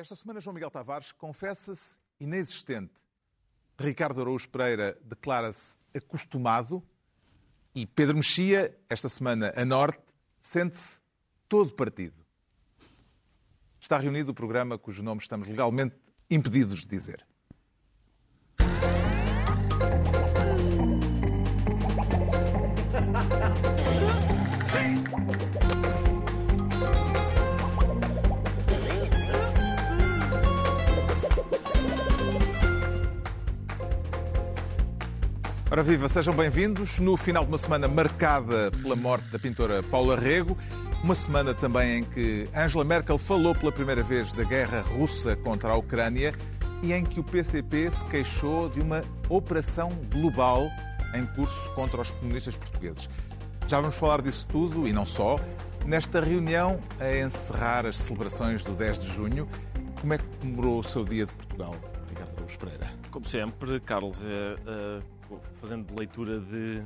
Esta semana, João Miguel Tavares confessa-se inexistente. Ricardo Araújo Pereira declara-se acostumado. E Pedro Mexia, esta semana a norte, sente-se todo partido. Está reunido o programa cujo nome estamos legalmente impedidos de dizer. Ora viva, sejam bem-vindos. No final de uma semana marcada pela morte da pintora Paula Rego, uma semana também em que Angela Merkel falou pela primeira vez da guerra russa contra a Ucrânia e em que o PCP se queixou de uma operação global em curso contra os comunistas portugueses. Já vamos falar disso tudo e não só. Nesta reunião, a encerrar as celebrações do 10 de junho, como é que comemorou o seu dia de Portugal, Ricardo Araújo Pereira? Como sempre, Carlos, é, é, fazendo leitura de,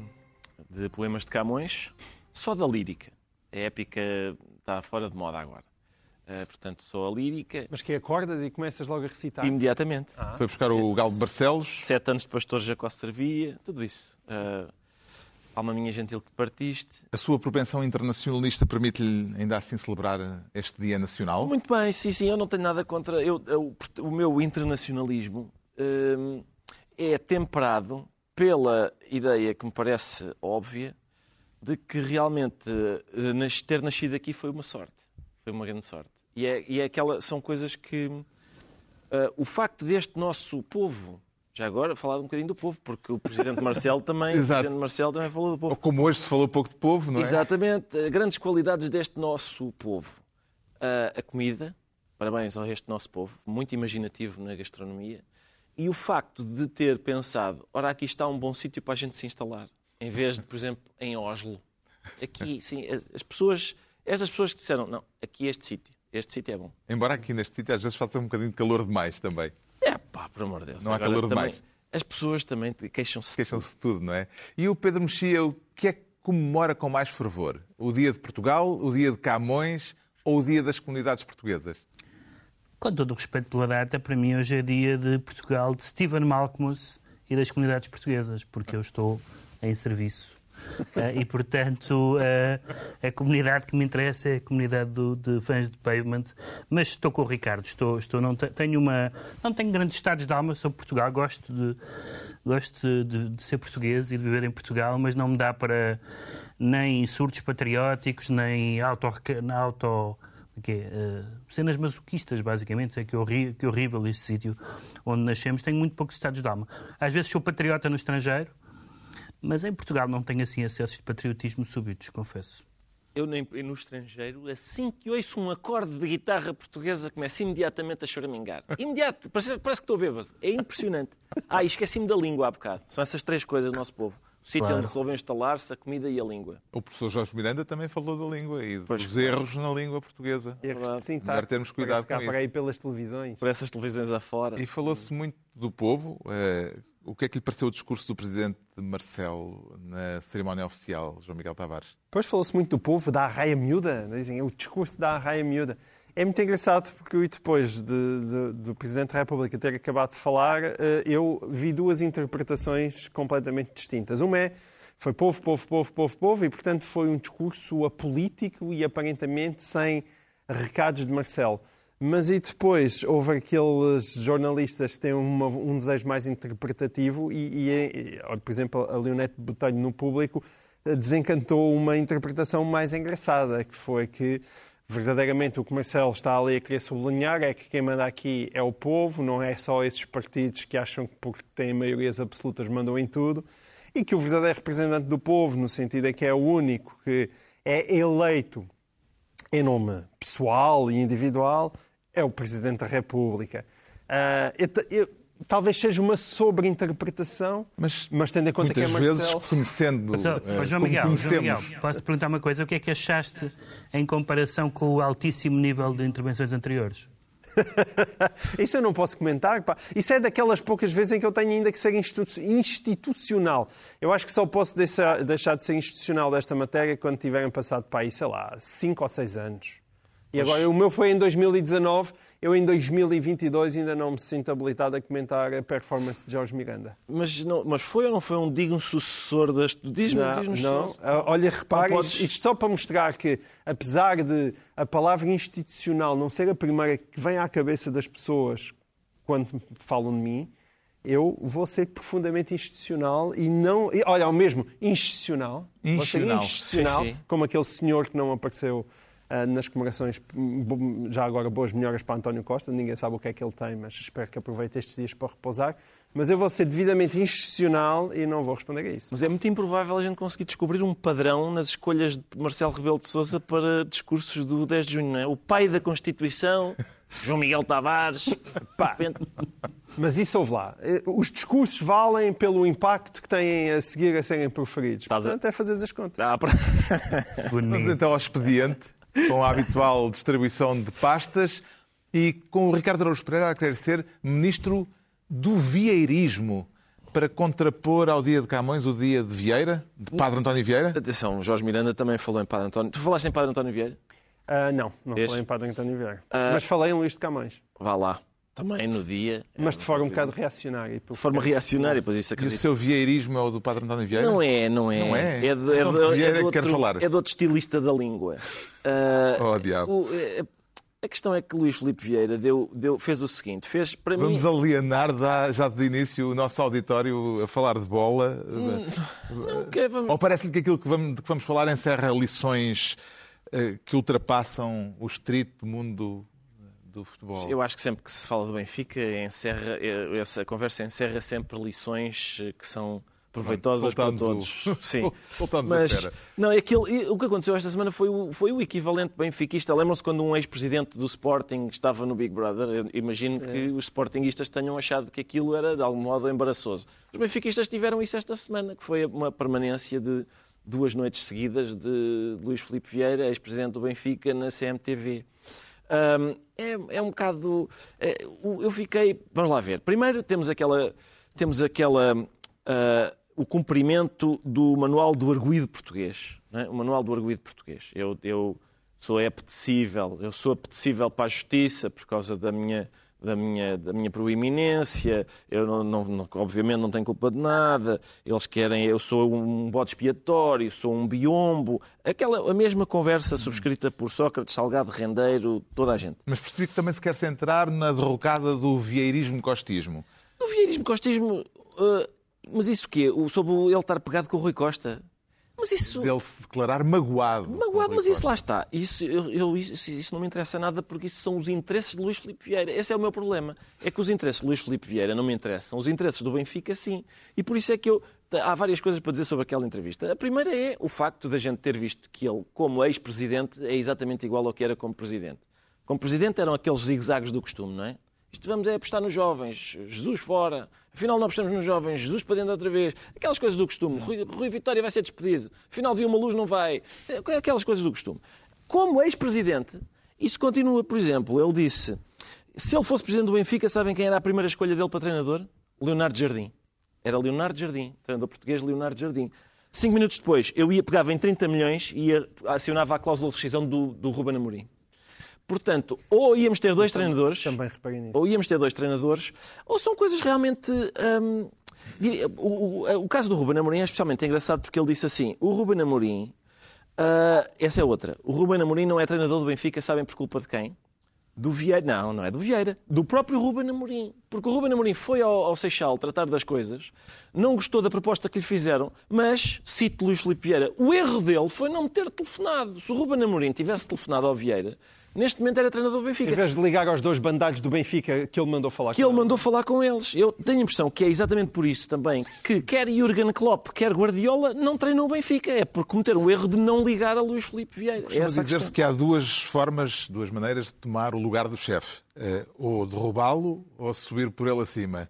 de poemas de Camões, só da lírica. A épica está fora de moda agora. Uh, portanto, só a lírica. Mas que acordas e começas logo a recitar? Imediatamente. Ah. Foi buscar o Galo de Barcelos. Sete anos de pastor Jacó servia, tudo isso. Uh, alma minha gentil que partiste. A sua propensão internacionalista permite-lhe ainda assim celebrar este Dia Nacional? Muito bem, sim, sim. Eu não tenho nada contra. Eu, eu o meu internacionalismo uh, é temperado pela ideia que me parece óbvia de que realmente ter nascido aqui foi uma sorte. Foi uma grande sorte. E é, e é aquela, são coisas que. Uh, o facto deste nosso povo. Já agora, falar um bocadinho do povo, porque o Presidente Marcelo também, o Presidente Marcelo também falou do povo. Ou como hoje se falou pouco de povo, não é? Exatamente. Grandes qualidades deste nosso povo. Uh, a comida, parabéns ao este nosso povo, muito imaginativo na gastronomia. E o facto de ter pensado, ora, aqui está um bom sítio para a gente se instalar, em vez de, por exemplo, em Oslo. Aqui, sim, as pessoas, estas pessoas que disseram, não, aqui este sítio, este sítio é bom. Embora aqui neste sítio às vezes faça um bocadinho de calor demais também. É pá, por amor de Deus. Não há calor também, demais. As pessoas também queixam-se. Queixam-se de tudo, não é? E o Pedro Mexia, o que é que comemora com mais fervor? O dia de Portugal, o dia de Camões ou o dia das comunidades portuguesas? Com todo o respeito pela data, para mim hoje é dia de Portugal, de Stephen Malcolmus e das comunidades portuguesas, porque eu estou em serviço. Uh, e, portanto, uh, a comunidade que me interessa é a comunidade do, de fãs de Pavement. Mas estou com o Ricardo. Estou, estou, não tenho uma, não tenho grandes estados de alma sobre Portugal. Gosto de, gosto de, de, ser português e de viver em Portugal, mas não me dá para nem surtos patrióticos, nem auto, auto que é, uh, cenas masoquistas, basicamente. É que, horri que horrível este sítio onde nascemos. Tenho muito poucos estados de alma. Às vezes sou patriota no estrangeiro, mas em Portugal não tenho assim acessos de patriotismo súbitos, confesso. Eu nem, no estrangeiro, assim que ouço um acorde de guitarra portuguesa, começo imediatamente a choramingar. Imediato, parece, parece que estou bêbado. É impressionante. Ah, e esqueci-me da língua há bocado. São essas três coisas do nosso povo. O sítio claro. onde resolveu instalar-se, a comida e a língua. O professor Jorge Miranda também falou da língua e dos pois erros na língua portuguesa. Erros de sintaxe. termos cuidado com isso. aí pelas televisões. Por essas televisões afora. E falou-se muito do povo. É, o que é que lhe pareceu o discurso do presidente Marcelo na cerimónia oficial, João Miguel Tavares? Pois falou-se muito do povo, da arraia miúda. Dizem, o discurso da arraia miúda. É muito engraçado porque depois de, de, do Presidente da República ter acabado de falar, eh, eu vi duas interpretações completamente distintas. Uma é foi povo, povo, povo, povo, povo, e portanto foi um discurso apolítico e aparentemente sem recados de Marcelo. Mas e depois houve aqueles jornalistas que têm uma, um desejo mais interpretativo e, e, por exemplo, a Leonete Botelho no público eh, desencantou uma interpretação mais engraçada, que foi que verdadeiramente o Marcelo está ali a querer sublinhar é que quem manda aqui é o povo, não é só esses partidos que acham que porque têm maiorias absolutas mandam em tudo, e que o verdadeiro representante do povo, no sentido é que é o único que é eleito em nome pessoal e individual, é o Presidente da República. Uh, eu, talvez seja uma sobreinterpretação, mas, mas tendo em conta que é Marcelo... vezes, conhecendo mas, oh, João, Miguel, conhecemos... João Miguel, posso perguntar uma coisa? O que é que achaste em comparação com o altíssimo nível de intervenções anteriores? Isso eu não posso comentar. Pá. Isso é daquelas poucas vezes em que eu tenho ainda que ser institucional. Eu acho que só posso deixar, deixar de ser institucional desta matéria quando tiverem passado para aí, sei lá, 5 ou 6 anos. E agora o meu foi em 2019, eu em 2022 ainda não me sinto habilitado a comentar a performance de Jorge Miranda. Mas, não, mas foi ou não foi um digno sucessor deste. Diz-me, Não, diz-nos não. só. Ah, Olha, repare, Não podes- isto, só para mostrar que, apesar de a palavra institucional não ser a primeira que vem à cabeça das pessoas quando falam de mim, eu vou ser profundamente institucional e não. Olha, ao mesmo, institucional. Vou ser Institucional. institucional, Sim, sim. como aquele senhor que não apareceu nas comemorações, já agora boas melhoras para António Costa, ninguém sabe o que é que ele tem, mas espero que aproveite estes dias para repousar. Mas eu vou ser devidamente institucional e não vou responder a isso. Mas é muito improvável a gente conseguir descobrir um padrão nas escolhas de Marcelo Rebelo de Sousa para discursos do 10 de junho, não é? O pai da Constituição, João Miguel Tavares. Pá. Mas isso houve lá. Eh, Os discursos valem pelo impacto que têm a seguir a serem proferidos. Portanto, é fazer as contas. Ah, para- Vamos então ao expediente, com a habitual distribuição de pastas e com o Ricardo Araújo Pereira a querer ser ministro do vieirismo para contrapor ao dia de Camões o dia de Vieira, de Padre António Vieira. Atenção, Jorge Miranda também falou em Padre António. Tu falaste em Padre António Vieira? Ah, não, não Vês? falei em Padre António Vieira. Ah. Mas falei em Luís de Camões. Vá lá. Também no dia. Mas de forma um bocado reacionária. De forma reacionária, pois isso E o acredito. seu vieirismo é o do Padre António Vieira? Não é, não é. Não é? É de, é Então, é outro, quero falar. é de outro estilista da língua. Ah, Oh, diabo. o- é- a questão é que Luís Filipe Vieira deu, deu- fez o seguinte: fez para mim. Vamos alienar dá- já de início o nosso auditório a falar de bola? Não, que é- vamos- Ou parece-lhe que aquilo que vamos, de que vamos falar encerra lições eh, que ultrapassam o estrito mundo do futebol? Eu acho que sempre que se fala do Benfica, encerra, eh, essa conversa encerra sempre lições eh, que são proveitosas para Soltámos o- todos. Sim. A fera. não, é aquilo, o que aconteceu esta semana foi o, foi o equivalente benfiquista. Lembram-se quando um ex-presidente do Sporting estava no Big Brother? Eu imagino que os sportinguistas tenham achado que aquilo era de algum modo embaraçoso. Os benfiquistas tiveram isso esta semana, que foi uma permanência de duas noites seguidas de Luís Filipe Vieira, ex-presidente do Benfica, na CMTV. Hum, é, é um bocado. é, eu fiquei. Vamos lá ver. Primeiro temos aquela. Temos aquela. ah, o cumprimento do Manual do Arguído Português. é? O Manual do Arguído Português. Eu, eu sou apetecível. Eu sou apetecível para a justiça por causa da minha. Da minha, da minha proeminência, eu não, não- obviamente não tenho culpa de nada. Eles querem, eu sou um bode expiatório, sou um biombo. Aquela, a mesma conversa subscrita por Sócrates, Salgado, Rendeiro, toda a gente. Mas percebi que também se quer centrar na derrocada do vieirismo-costismo. O vieirismo costismo. ah, mas isso o quê? O- Sobre ele estar pegado com o Rui Costa? Mas isso. Dele se declarar magoado. Magoado, mas isso lá está. Isso, eu, eu- isso, isso não me interessa nada porque isso são os interesses de Luís Filipe Vieira. Esse é o meu problema. É que os interesses de Luís Filipe Vieira não me interessam. Os interesses do Benfica, sim. E por isso é que eu. Há várias coisas para dizer sobre aquela entrevista. A primeira é o facto da gente ter visto que ele, como ex-presidente, é exatamente igual ao que era como presidente. Como presidente eram aqueles zigue-zagues do costume, não é? Isto vamos é apostar nos jovens, Jesus fora, afinal não apostamos nos jovens, Jesus para dentro outra vez, aquelas coisas do costume, Rui, Rui Vitória vai ser despedido, afinal viu uma luz, não vai, aquelas coisas do costume. Como ex-presidente, isso continua, por exemplo, ele disse, se ele fosse presidente do Benfica, sabem quem era a primeira escolha dele para treinador? Leonardo Jardim. Era Leonardo Jardim, treinador português Leonardo Jardim. Cinco minutos depois, eu ia, pegava em 30 milhões e ia, acionava a cláusula de rescisão do, do Ruben Amorim. Portanto, ou íamos ter dois treinadores, Também reparei nisso. ou íamos ter dois treinadores, ou são coisas realmente. hum, o, o- o caso do Ruben Amorim é especialmente engraçado porque ele disse assim: o Ruben Amorim, ah, essa é outra. O Ruben Amorim não é treinador do Benfica, sabem por culpa de quem? Do Vieira. Não, não é do Vieira. Do próprio Ruben Amorim. Porque o Ruben Amorim foi ao, ao Seixal tratar das coisas, não gostou da proposta que lhe fizeram, mas, cito Luís Filipe Vieira, o erro dele foi não me ter telefonado. Se o Ruben Amorim tivesse telefonado ao Vieira, neste momento era treinador do Benfica Em vez de ligar aos dois bandalhos do Benfica que ele mandou falar que com ele mandou falar com eles. Eu tenho a impressão que é exatamente por isso também que quer Jurgen Klopp, quer Guardiola não treinam o Benfica. É por cometer o erro de não ligar a Luís Filipe Vieira. É Costuma a dizer-se que há duas formas, duas maneiras de tomar o lugar do chefe. Eh, ou derrubá-lo ou subir por ele acima.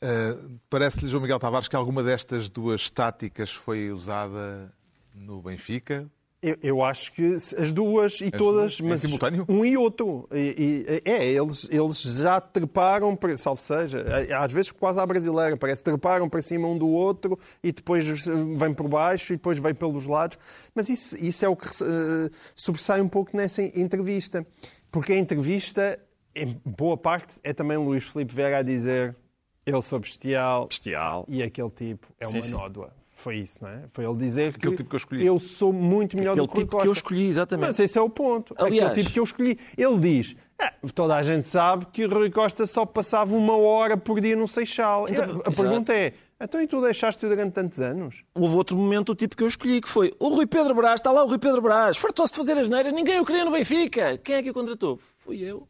Eh, Parece-lhe, João Miguel Tavares, que alguma destas duas táticas foi usada no Benfica Eu, eu acho que as duas e todas, duas? Mas simultâneo? um e outro. E- e- é, eles, eles já treparam, para, salvo seja, é, às vezes quase à brasileira, parece treparam para cima um do outro e depois eh, vem por baixo e depois vem pelos lados. Mas isso, isso é o que eh, sobressai um pouco nessa entrevista. Porque a entrevista, em boa parte, é também Luís Filipe Vieira a dizer eu sou bestial, Bestial. e aquele tipo é uma sim. nódoa. Foi isso, não é? Foi ele dizer Aquele que, tipo que eu escolhi. eu sou muito melhor Aquele do que o tipo que eu Costa. escolhi, exatamente. Mas esse é o ponto. Aliás- Aquele tipo que eu escolhi. Ele diz, "Ah, toda a gente sabe que o Rui Costa só passava uma hora por dia no Seixal. Então, a pergunta é, então e tu deixaste durante tantos anos? Houve outro momento, o tipo que eu escolhi, que foi o Rui Pedro Brás, está lá o Rui Pedro Brás, fartou-se de fazer asneira, ninguém o queria no Benfica. Quem é que o contratou? Fui eu.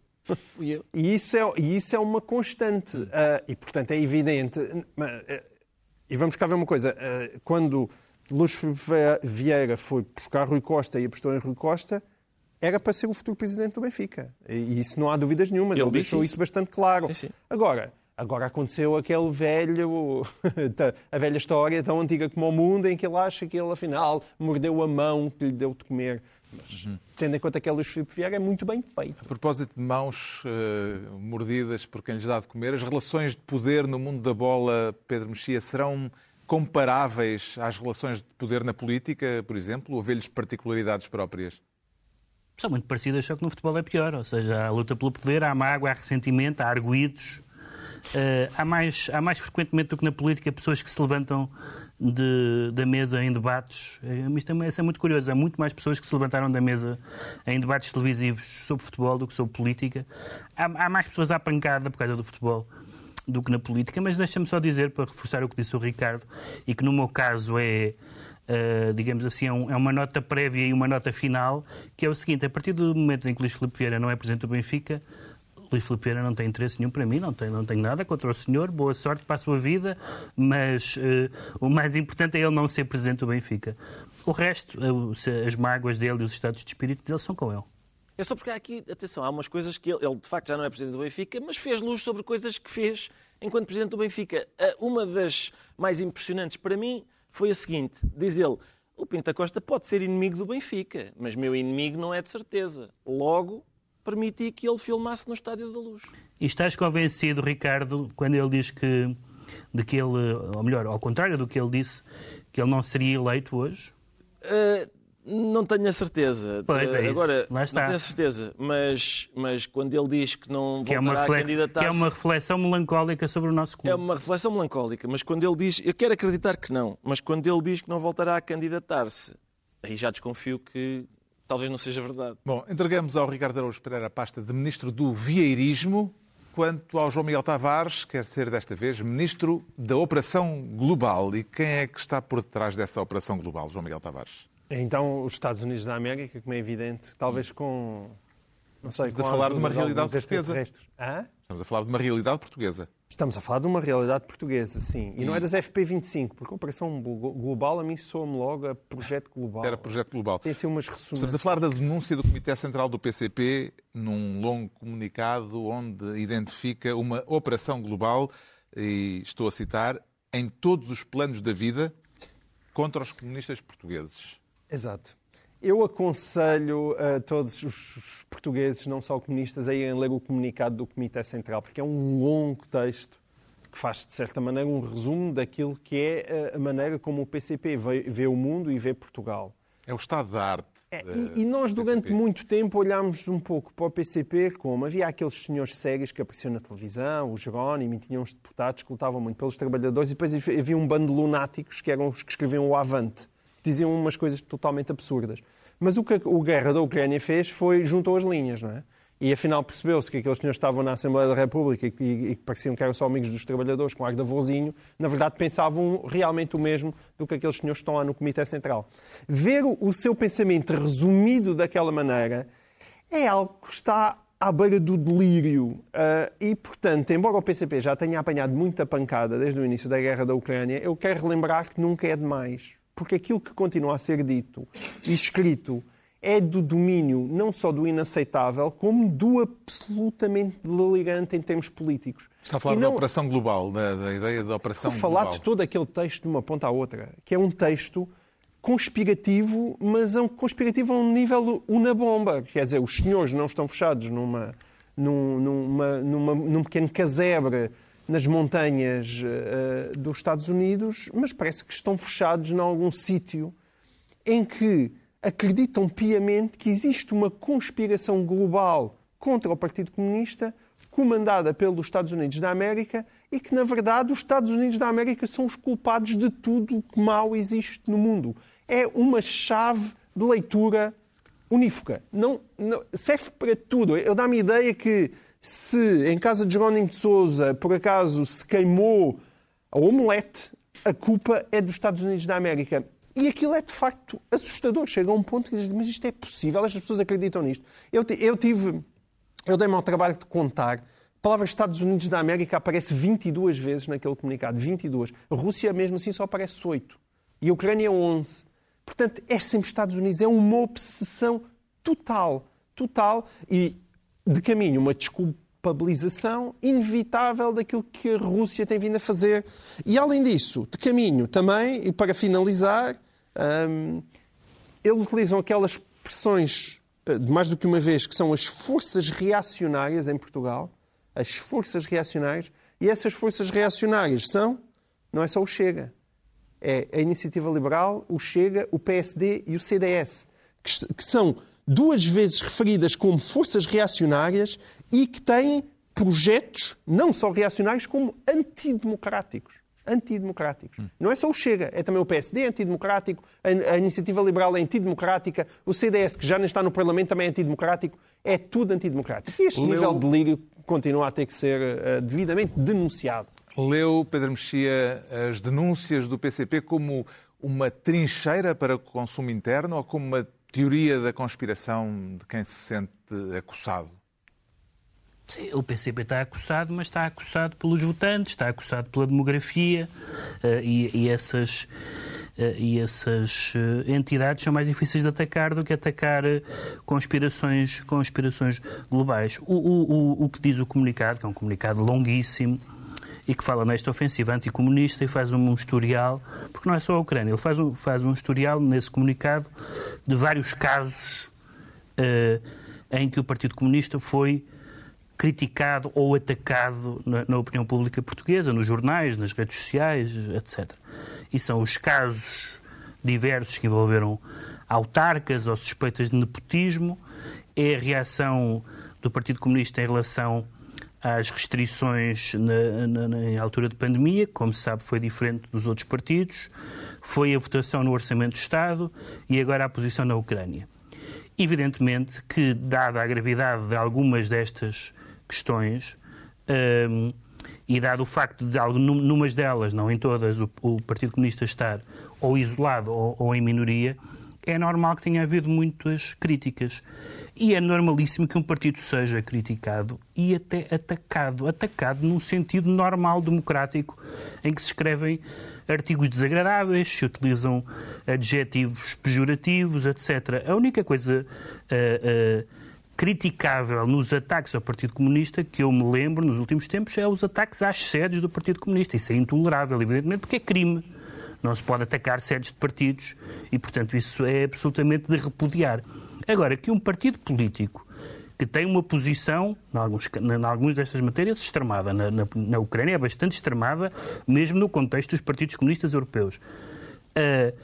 Fui eu. E isso é, e isso é uma constante. Ah, e, portanto, é evidente. Mas, ah, E vamos cá ver uma coisa. Ah, quando Luís Vieira foi buscar Rui Costa e apostou em Rui Costa, era para ser o futuro presidente do Benfica. E isso não há dúvidas nenhumas. Ele Ele, deixou isso. isso bastante claro. Sim, sim. Agora, agora aconteceu aquele velho, a velha história tão antiga como o mundo, em que ele acha que ele, afinal, mordeu a mão que lhe deu de comer. Mas, tendo em conta que é Luís Filipe Vieira, é muito bem feito. A propósito de mãos eh, mordidas por quem lhes dá de comer, as relações de poder no mundo da bola, Pedro Mexia, serão comparáveis às relações de poder na política, por exemplo, ou vê-lhes particularidades próprias? São muito parecidas, só que no futebol é pior. Ou seja, há luta pelo poder, há mágoa, há ressentimento, há arguídos. Eh, há, mais, há mais frequentemente do que na política pessoas que se levantam de- da mesa em debates. Eh, Isto também isso é muito curioso. Há muito mais pessoas que se levantaram da mesa em debates televisivos sobre futebol do que sobre política. Há, há mais pessoas à pancada por causa do futebol do que na política, mas deixa-me só dizer, para reforçar o que disse o Ricardo, e que no meu caso é, eh, digamos assim, é, um- é uma nota prévia e uma nota final, que é o seguinte, a partir do momento em que Luís Filipe Vieira não é presidente do Benfica, Luís Filipe Vieira não tem interesse nenhum para mim, não tenho, não tenho nada contra o senhor, boa sorte para a sua vida, mas eh, o mais importante é ele não ser presidente do Benfica. O resto, eh, as mágoas dele e os estados de espírito dele são com ele. É só porque há aqui, atenção, há umas coisas que ele, ele de facto já não é presidente do Benfica, mas fez luz sobre coisas que fez enquanto presidente do Benfica. Ah, Uma das mais impressionantes para mim foi a seguinte: diz ele, o Pinta Costa pode ser inimigo do Benfica, mas meu inimigo não é de certeza. Logo, permiti que ele filmasse no Estádio da Luz. E estás convencido, Ricardo, quando ele diz que, de que ele, ou melhor, ao contrário do que ele disse, que ele não seria eleito hoje? Ah, não tenho a certeza. Pois é Ah, isso. Agora, Lá está. não tenho a certeza, mas, mas quando ele diz que não Que é, uma reflex- que é uma reflexão melancólica sobre o nosso clube. É uma reflexão melancólica, mas quando ele diz, eu quero acreditar que não, mas quando ele diz que não voltará a candidatar-se, aí já desconfio que talvez não seja verdade. Bom, entregamos ao Ricardo Araújo Pereira a pasta de Ministro do Vieirismo. Quanto ao João Miguel Tavares, quer ser desta vez Ministro da Operação Global. E quem é que está por detrás dessa Operação Global, João Miguel Tavares? Então, os Estados Unidos da América, como é evidente, talvez com. Não sei, Estamos a com falar de uma realidade portuguesa. Estamos a falar de uma realidade portuguesa. Estamos a falar de uma realidade portuguesa, sim. E não é das FP25, porque a Operação Glo- Global a mim soa-me logo a Projeto Global. Era projeto global. Tem assim umas Estamos a ressonâncias. falar da denúncia do Comitê Central do PCP num longo comunicado onde identifica uma operação global, e estou a citar, em todos os planos da vida contra os comunistas portugueses. Exato. Eu aconselho a todos os portugueses, não só comunistas, a irem ler o comunicado do Comitê Central, porque é um longo texto que faz, de certa maneira, um resumo daquilo que é eh, a maneira como o PCP vê, vê o mundo e vê Portugal. É o estado da arte. É, e, e nós, durante PCP. muito tempo, olhámos um pouco para o PCP como havia aqueles senhores sérios que apareciam na televisão, o Jerónimo, e tinham uns deputados que lutavam muito pelos trabalhadores, e depois havia um bando de lunáticos que eram os que escreviam o Avante, diziam umas coisas totalmente absurdas. Mas o que o Guerra da Ucrânia fez foi juntou as linhas, não é? E afinal percebeu-se que aqueles senhores que estavam na Assembleia da República e que, pareciam que eram só amigos dos trabalhadores, com ar de avôzinho, na verdade pensavam realmente o mesmo do que aqueles senhores que estão lá no Comitê Central. Ver o, seu pensamento resumido daquela maneira é algo que está à beira do delírio. Ah, e, portanto, embora o PCP já tenha apanhado muita pancada desde o início da guerra da Ucrânia, eu quero relembrar que nunca é demais. Porque aquilo que continua a ser dito e escrito é do domínio não só do inaceitável, como do absolutamente delirante em termos políticos. Está a falar E da não- operação global, da, da ideia da operação Estou a falar global. de todo aquele texto de uma ponta à outra, que é um texto conspirativo, mas é um conspirativo a um nível unabomba. Quer dizer, os senhores não estão fechados numa, num, numa, numa, num pequeno casebre nas montanhas uh, dos Estados Unidos, mas parece que estão fechados em algum sítio em que acreditam piamente que existe uma conspiração global contra o Partido Comunista comandada pelos Estados Unidos da América e que, na verdade, os Estados Unidos da América são os culpados de tudo o que mal existe no mundo. É uma chave de leitura unífica. Não, não serve para tudo. Eu dá-me a ideia que se em casa de Jerónimo de Souza, por acaso, se queimou a omelete, a culpa é dos Estados Unidos da América. E aquilo é de facto assustador. Chega a um ponto que diz, mas isto é possível, estas pessoas acreditam nisto. Eu, eu tive eu dei-me ao trabalho de contar. A palavra Estados Unidos da América aparece 22 vezes naquele comunicado. 22. A Rússia, mesmo assim, só aparece 8. E a Ucrânia, 11. Portanto, é sempre Estados Unidos. É uma obsessão total. Total. E, de caminho, uma desculpabilização inevitável daquilo que a Rússia tem vindo a fazer. E, além disso, de caminho também, e para finalizar, hum, eles utilizam aquelas expressões eh, mais do que uma vez, que são as forças reacionárias em Portugal, as forças reacionárias, e essas forças reacionárias são, não é só o Chega, é a Iniciativa Liberal, o Chega, o PSD e o CDS, que, que são duas vezes referidas como forças reacionárias e que têm projetos não só reacionários como antidemocráticos antidemocráticos. Hum. Não é só o Chega, é também o PSD antidemocrático, a, a Iniciativa Liberal é antidemocrática, o CDS, que já nem está no Parlamento, também é antidemocrático. É tudo antidemocrático. E este Leu... nível de delírio continua a ter que ser uh, devidamente denunciado. Leu, Pedro Mexia, as denúncias do PCP como uma trincheira para o consumo interno ou como uma teoria da conspiração de quem se sente acossado? Sim, o PCP está acossado, mas está acossado pelos votantes, está acossado pela demografia uh, e, e, essas, uh, e essas uh, entidades são mais difíceis de atacar do que atacar conspirações, conspirações globais. O, o, o que diz o comunicado, que é um comunicado longuíssimo, e que fala nesta ofensiva anticomunista e faz um historial, porque não é só a Ucrânia, ele faz um, faz um historial nesse comunicado de vários casos em que o Partido Comunista foi criticado ou atacado na, na, opinião pública portuguesa, nos jornais, nas redes sociais, etc. E são os casos diversos que envolveram autarcas ou suspeitas de nepotismo, é a reação do Partido Comunista em relação às restrições na, na, na altura de pandemia, como se sabe foi diferente dos outros partidos, foi a votação no Orçamento do Estado e agora a posição na Ucrânia. Evidentemente que, dada a gravidade de algumas destas questões. Um, e dado o facto de, numas delas, não em todas, o, o Partido Comunista estar ou isolado ou, ou, em minoria, é normal que tenha havido muitas críticas. E é normalíssimo que um partido seja criticado e até atacado. Atacado num sentido normal, democrático, em que se escrevem artigos desagradáveis, se utilizam adjetivos pejorativos, etc. A única coisa uh, uh, criticável nos ataques ao Partido Comunista que eu me lembro nos últimos tempos é os ataques às sedes do Partido Comunista. Isso é intolerável, evidentemente, porque é crime. Não se pode atacar sedes de partidos e, portanto, isso é absolutamente de repudiar. Agora, que um partido político que tem uma posição, em alguns, em algumas destas matérias, extremada, na, na, na, Ucrânia é bastante extremada, mesmo no contexto dos partidos comunistas europeus, uh,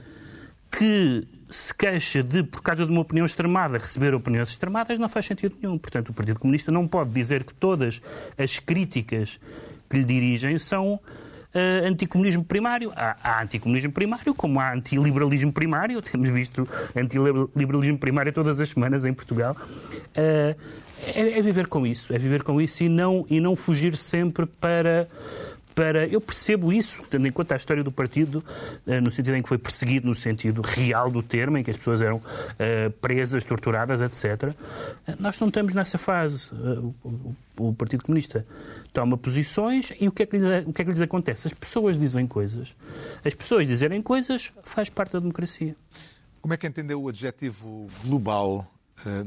que se queixa de, por causa de uma opinião extremada, receber opiniões extremadas, não faz sentido nenhum. Portanto, o Partido Comunista não pode dizer que todas as críticas que lhe dirigem são uh, anticomunismo primário. Há, há anticomunismo primário, como há antiliberalismo primário. Temos visto antiliberalismo primário todas as semanas em Portugal. Uh, é, é, viver com isso, é viver com isso e não, e não fugir sempre para para. Eu percebo isso, tendo em conta a história do partido, eh, no sentido em que foi perseguido, no sentido real do termo, em que as pessoas eram uh, presas, torturadas, etc. Nós não estamos nessa fase. O, o, Partido Comunista toma posições e o que, é que lhes, o que é que lhes acontece? As pessoas dizem coisas. As pessoas dizerem coisas faz parte da democracia. Como é que entendeu o adjetivo global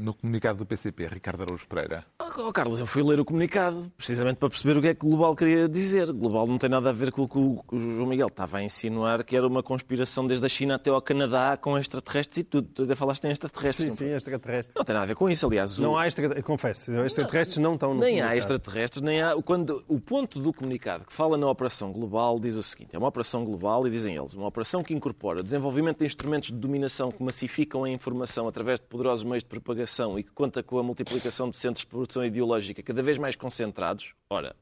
no comunicado do PCP, Ricardo Araújo Pereira? Oh, Carlos, eu fui ler o comunicado precisamente para perceber o que é que o Global queria dizer. Global não tem nada a ver com o que o, João Miguel estava a insinuar, que era uma conspiração desde a China até ao Canadá com extraterrestres e tudo. Tu ainda falaste em extraterrestres. Sim, sim, extraterrestre. Não tem nada a ver com isso, aliás. O... Não há extraterrestres, confesso, extraterrestres não estão no Nem comunicado. há extraterrestres, nem há. Quando, o ponto do comunicado que fala na Operação Global diz o seguinte: é uma operação global, e dizem eles, uma operação que incorpora o desenvolvimento de instrumentos de dominação que massificam a informação através de poderosos meios de propagação e que conta com a multiplicação de centros de produção ideológica cada vez mais concentrados. Ora.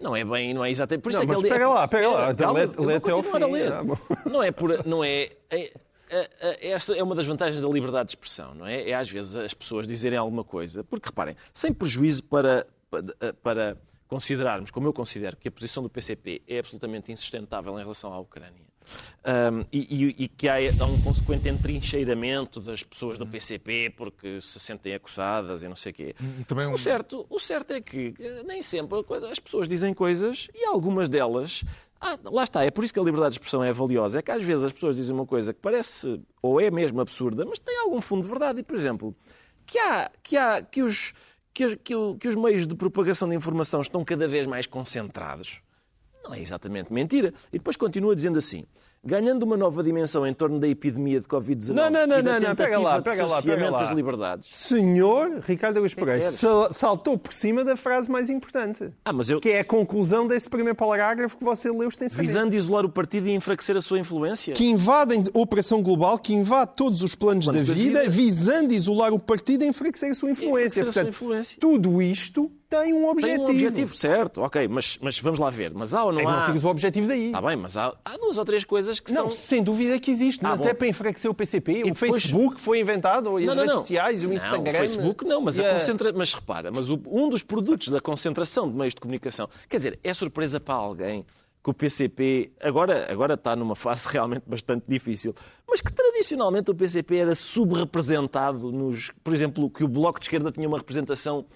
Não é bem, não é exatamente. Por isso Não, é que mas ele- pega lá, pega lá. Então Calma, lê- lê até ao fim. Ah, bom. Não é por. Não é, é- é- é- esta é uma das vantagens da liberdade de expressão, não é? É às vezes as pessoas dizerem alguma coisa, porque reparem, sem prejuízo para, para, para considerarmos, como eu considero, que a posição do PCP é absolutamente insustentável em relação à Ucrânia. Ahm, e, e- e que há, um consequente entrincheiramento das pessoas do PCP porque se sentem acossadas e não sei o quê. Também um- O certo, o certo é que nem sempre as pessoas dizem coisas e algumas delas. Ah, lá está, é por isso que a liberdade de expressão é valiosa. É que às vezes as pessoas dizem uma coisa que parece ou é mesmo absurda, mas tem algum fundo de verdade. E, por exemplo, que há, que há, que os, que, que que os meios de propagação de informação estão cada vez mais concentrados. Não é exatamente mentira. E depois continua dizendo assim. Ganhando uma nova dimensão em torno da epidemia de Covid-19 Não, não, não, e da não, não, pega lá, pega lá, pega lá. das liberdades. Senhor Ricardo Augusto Pereira saltou por cima da frase mais importante, Ah, mas eu... que é a conclusão desse primeiro parágrafo que você leu extensamente. Visando isolar o partido e enfraquecer a sua influência? que invadem a operação global, que invade todos os planos, Planos da, da vida, vida. visando isolar o partido e enfraquecer a sua influência. Enfraquecer a sua Portanto, influência. tudo isto tem um Tem objetivo. um objetivo, certo, ok, mas, mas vamos lá ver. Mas há ou não É há... não tires o objetivo daí. Está bem, mas há, há duas ou três coisas que Não, são... sem dúvida que existe, Ah, mas bom. é para enfraquecer o PCP. o depois- Facebook foi inventado, ou as Não, não, redes não. sociais, o Não, Instagram. o Facebook não, mas, e a concentra... mas repara, mas o- um dos produtos da concentração de meios de comunicação, quer dizer, é surpresa para alguém que o PCP agora, agora está numa fase realmente bastante difícil, mas que tradicionalmente o PCP era subrepresentado nos, por exemplo, que o Bloco de Esquerda tinha uma representação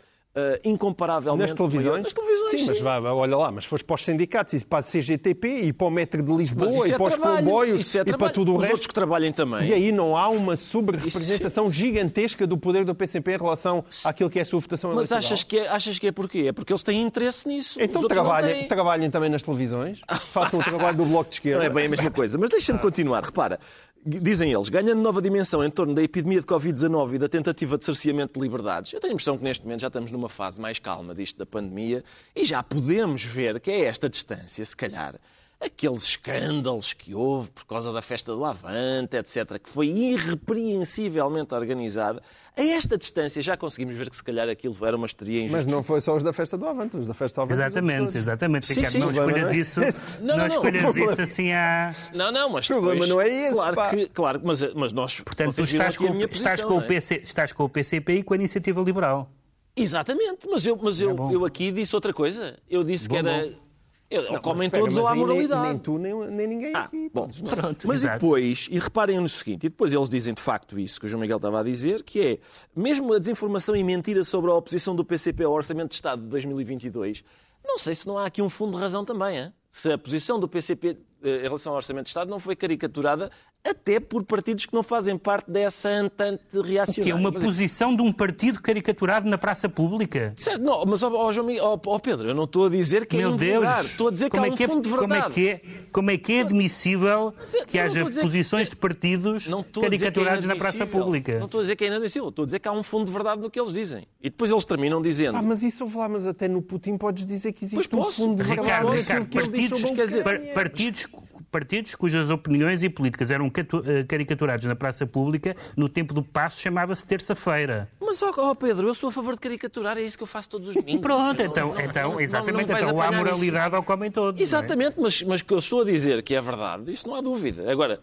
ah, incomparavelmente Nas televisões? Nas televisões, sim, mas vá, olha lá, mas fores para os sindicatos e para a CGTP e para o metro de Mas Lisboa e é para os trabalho, comboios é e para tudo o Os resto. outros que trabalhem também. E aí não há uma sobre-representação gigantesca do poder do PCP em relação àquilo que é a sua votação Mas eleitoral? achas que, é, achas que é porquê? É porque eles têm interesse nisso. Então trabalhem, trabalhem também nas televisões, façam o trabalho do Bloco de Esquerda. Não é bem a mesma coisa. Mas deixa-me continuar. Repara, dizem eles, ganhando nova dimensão em torno da epidemia de Covid-19 e da tentativa de cerceamento de liberdades, eu tenho a impressão que neste momento já estamos numa fase mais calma disto da pandemia e já podemos ver que a esta distância, se calhar, aqueles escândalos que houve por causa da festa do Avante, etc., que foi irrepreensivelmente organizada, a esta distância já conseguimos ver que se calhar aquilo era uma histeria Mas injusta. não foi só os da festa do Avante, os da festa do Avante. Exatamente, exatamente. Sim, Ricardo, sim, não o escolhas é isso. Não, não, não, escolhas o isso assim à... Não, não, mas O problema não é esse, Claro pá. que, claro, mas, mas nós. Portanto, tu estás com, minha estás, posição, com o é? PC, estás com o PCP e com a Iniciativa Liberal. Exatamente, mas eu, mas eu, bom. eu aqui disse outra coisa. Eu disse que Bom, era. bom. Eu, ou comem espera, todos ou há aí nem- moralidade. Nem, tu, nem, nem ninguém Ah, aqui. bom, todos. Pronto, Mas e exato. depois, e reparem no seguinte, e depois eles dizem de facto isso que o João Miguel estava a dizer, que é, mesmo a desinformação e mentira sobre a oposição do PCP ao Orçamento de Estado de 2022, não sei se não há aqui um fundo de razão também, hein? se a posição do PCP eh, em relação ao Orçamento de Estado não foi caricaturada até por partidos que não fazem parte dessa antante Que reacionária. é uma Mas posição de um partido caricaturado na praça pública. Certo, não, mas ó, ó, ó, ó, Pedro, eu não estou a dizer que Meu é Deus! Estou a dizer que como há é um que é, fundo de como é verdade. que é, como é que é admissível que haja posições de partidos que é caricaturados na praça pública? Não estou a dizer que é inadmissível. Estou a dizer que há um fundo de verdade no que eles dizem. E depois eles terminam dizendo... Ah, mas isso lá, mas até no Putin podes dizer que existe Pois um posso. fundo de Ricardo, verdade Ricardo, que diz partidos, quer dizer, partidos, partidos cujas opiniões e políticas eram eh, caricaturados na praça pública, no tempo do passo chamava-se terça-feira. Mas, ó ó, Pedro, eu sou a favor de caricaturar, é isso que eu faço todos os domingos. Pronto, Não, então, não, não, então não, exatamente, não vais então há moralidade ao comem todos. não é? Exatamente, mas, mas que eu estou a dizer que é verdade, isso não há dúvida. Agora, é,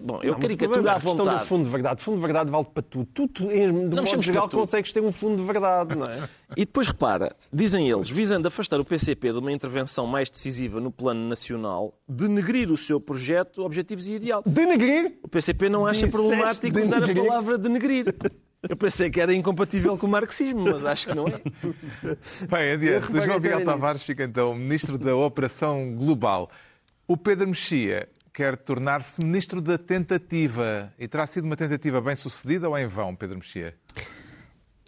bom, eu Não, caricaturo é à a questão vontade. do fundo de verdade. Fundo de verdade vale para tudo. Tu, tu de modo mexemos geral, consegues ter um fundo de verdade, não é? E depois repara, dizem eles, visando afastar o PCP de uma intervenção mais decisiva no plano nacional, denegrir o seu projeto, objetivos e ideal. Denegrir? O PCP não acha Disseste problemático usar a denegrir? palavra denegrir. Eu pensei que era incompatível com o marxismo, mas acho que não é. Bem, adiante. João Miguel. Tavares fica então Ministro da Operação Global. O Pedro Mexia quer tornar-se Ministro da Tentativa. E terá sido uma tentativa bem sucedida ou em vão, Pedro Mexia?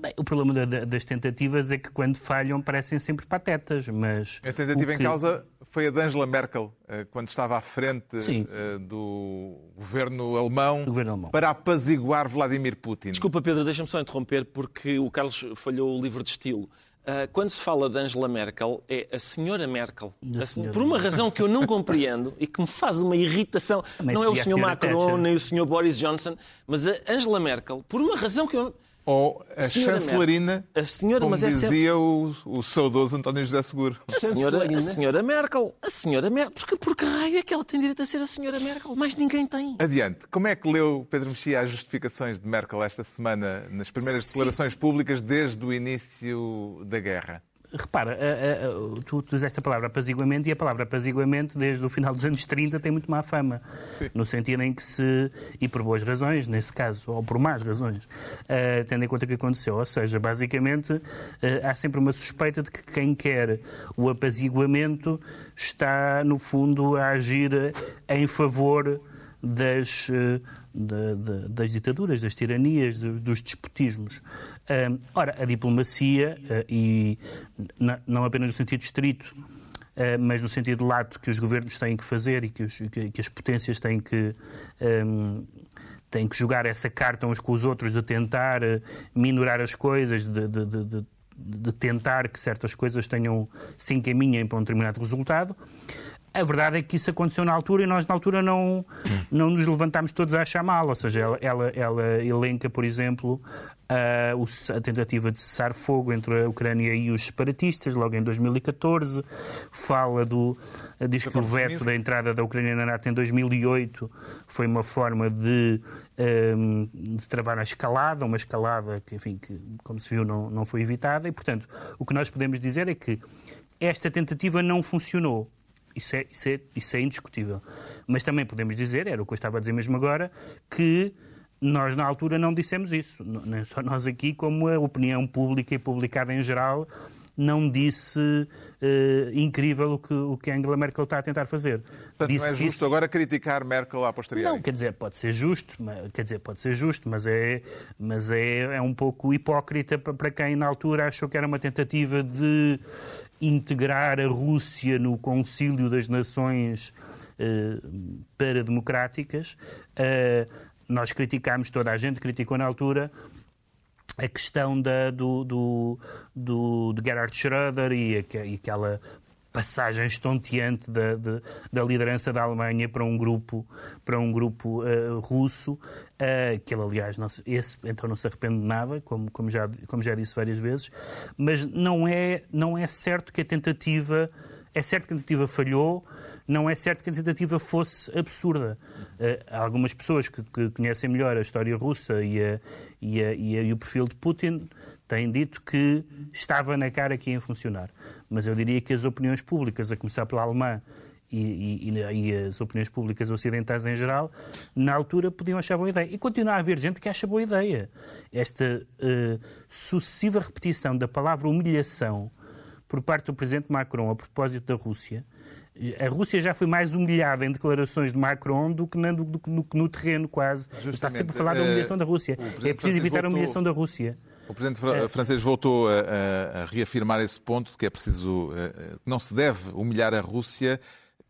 Bem, o problema da- da- das tentativas é que quando falham parecem sempre patetas, mas... A tentativa o em que- causa foi a de Angela Merkel, eh, quando estava à frente Sim. eh, do governo alemão, Do governo alemão. para apaziguar Vladimir Putin. Desculpa, Pedro, deixa-me só interromper porque o Carlos falhou o livro de estilo. Ah, quando se fala de Angela Merkel, é a senhora Merkel. A sen- senhora. Por uma razão que eu não compreendo e que me faz uma irritação. Mas não é o senhor Macron, Thatcher- nem o senhor Boris Johnson, mas a Angela Merkel, por uma razão que eu... Ou a Senhora chancelerina, A senhora, como mas é dizia o, o saudoso António José Seguro. A senhora, a senhora Merkel. A senhora Merkel. Porque, por que raio é que ela tem direito a ser a senhora Merkel? Mais ninguém tem. Adiante. Como é que leu Pedro Mexia as justificações de Merkel esta semana nas primeiras Sim. declarações públicas desde o início da guerra? Repara, a- a- a- tu usaste a palavra apaziguamento e a palavra apaziguamento, desde o final dos anos 30, tem muito má fama. No sentido em que se. E por boas razões, nesse caso, ou por más razões, eh, tendo em conta o que aconteceu. Ou seja, basicamente, eh, há sempre uma suspeita de que quem quer o apaziguamento está, no fundo, a agir em favor das, da- da- das ditaduras, das tiranias, do- dos despotismos. Ora, a diplomacia, eh, e não apenas no sentido estrito, eh, mas no sentido lato que os governos têm que fazer e que, os- que- as potências têm que, hum, têm que jogar essa carta uns com os outros de tentar eh, minorar as coisas, de, de- de- de- de tentar que certas coisas tenham, se encaminhem para um determinado resultado. A verdade é que isso aconteceu na altura e nós na altura não, não nos levantámos todos a achar mal. Ou seja, ela, ela, ela elenca, por exemplo, a, o ce- a tentativa de cessar fogo entre a Ucrânia e os separatistas, logo em 2014. Fala do. Diz que o veto da entrada da Ucrânia na NATO em 2008 foi uma forma de, ehm, de travar a escalada, uma escalada que, enfim, que, como se viu, não, não foi evitada. E, portanto, o que nós podemos dizer é que esta tentativa não funcionou. Isso é, isso, é, isso é indiscutível. Mas também podemos dizer, era o que eu estava a dizer mesmo agora, que nós na altura não dissemos isso. Nem só nós aqui, como a opinião pública e publicada em geral não disse eh, incrível o que, o que Angela Merkel está a tentar fazer. Portanto, não é Disse justo isso- agora criticar Merkel à posteriori. não, quer dizer, pode ser justo, mas- quer dizer, pode ser justo, mas é, mas é, é um pouco hipócrita pa- para quem na altura achou que era uma tentativa de integrar a Rússia no concílio das nações eh, parademocráticas. Eh, nós criticámos, toda a gente criticou na altura, a questão da, do, do, do, de Gerhard Schröder e, aque- e aquela passagem estonteante da, de- da liderança da Alemanha para um grupo, para um grupo eh, russo, eh, que ele, aliás, não se- esse, então não se arrepende de nada, como, como, já, como já disse várias vezes, mas não é, não é certo que a tentativa, é certo que a tentativa falhou, não é certo que a tentativa fosse absurda. Eh, algumas pessoas que, que conhecem melhor a história russa e, a- e a- e a- e o perfil de Putin têm dito que estava na cara que ia funcionar. Mas eu diria que as opiniões públicas, a começar pela alemã e, e- e- as opiniões públicas ocidentais em geral, na altura podiam achar boa ideia. E continua a haver gente que acha boa ideia. Esta eh, sucessiva repetição da palavra humilhação por parte do presidente Macron a propósito da Rússia. A Rússia já foi mais humilhada em declarações de Macron do que, na- do- no, no terreno, quase. Está sempre a falar da humilhação da Rússia. É preciso evitar a voltou- humilhação da Rússia. O Presidente fra- francês voltou a, a- a reafirmar esse ponto, de que é preciso, eh, eh, que não se deve humilhar a Rússia.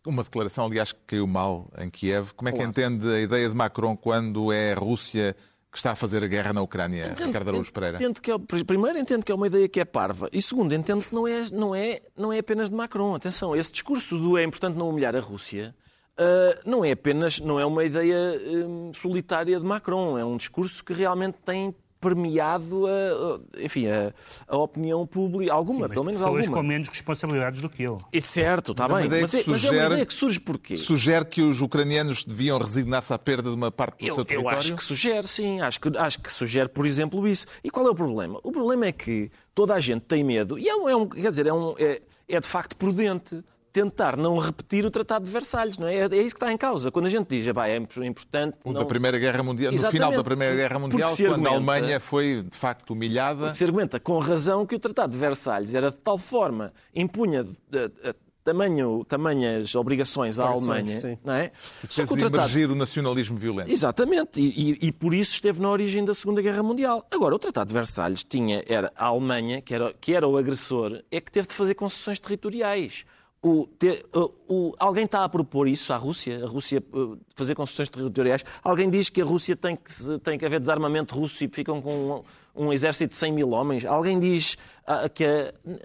Uma declaração, aliás, que caiu mal em Kiev. Como é que entende a ideia de Macron quando é a Rússia que está a fazer a guerra na Ucrânia, Ricardo Araújo Pereira? Entendo que é, primeiro, entendo que é uma ideia que é parva. E segundo, entendo que não é, não é, não é apenas de Macron. Atenção, esse discurso do é importante não humilhar a Rússia ah, não é apenas, não é uma ideia hum, solitária de Macron. É um discurso que realmente tem permeado a, enfim, a, a opinião pública, alguma, Mas pelo menos pessoas alguma. com menos responsabilidades do que ele. É certo, está é bem. Mas, que é, mas é uma sugere- ideia que surge porquê? Sugere que os ucranianos deviam resignar-se à perda de uma parte do Eu, seu eu território? acho que sugere, sim. Acho que, acho que sugere, por exemplo, isso. E qual é o problema? O problema é que toda a gente tem medo, e é um, é um- quer dizer, é, um, é, é de facto prudente tentar não repetir o Tratado de Versalhes, não é? É, isso que está em causa. Quando a gente diz, "Epá, é importante... O não... da Primeira Guerra Mundial, no final da Primeira Guerra Porque Mundial, quando a argumenta- Alemanha foi de facto humilhada. Se argumenta com razão que o Tratado de Versalhes era de tal forma, impunha eh, eh, tamanho, tamanhas obrigações à Alemanha, sim. não é? Só que emergir o nacionalismo violento. Exatamente, e, e, e, por isso esteve na origem da Segunda Guerra Mundial. Agora, o Tratado de Versalhes tinha, era a Alemanha, que era, que era o agressor, é que teve de fazer concessões territoriais. O, te, o, alguém está a propor isso à Rússia? A Rússia uh, fazer concessões territoriais? Alguém diz que a Rússia tem que, tem que haver desarmamento russo e ficam com um, um exército de 100 mil homens? Alguém diz uh, que.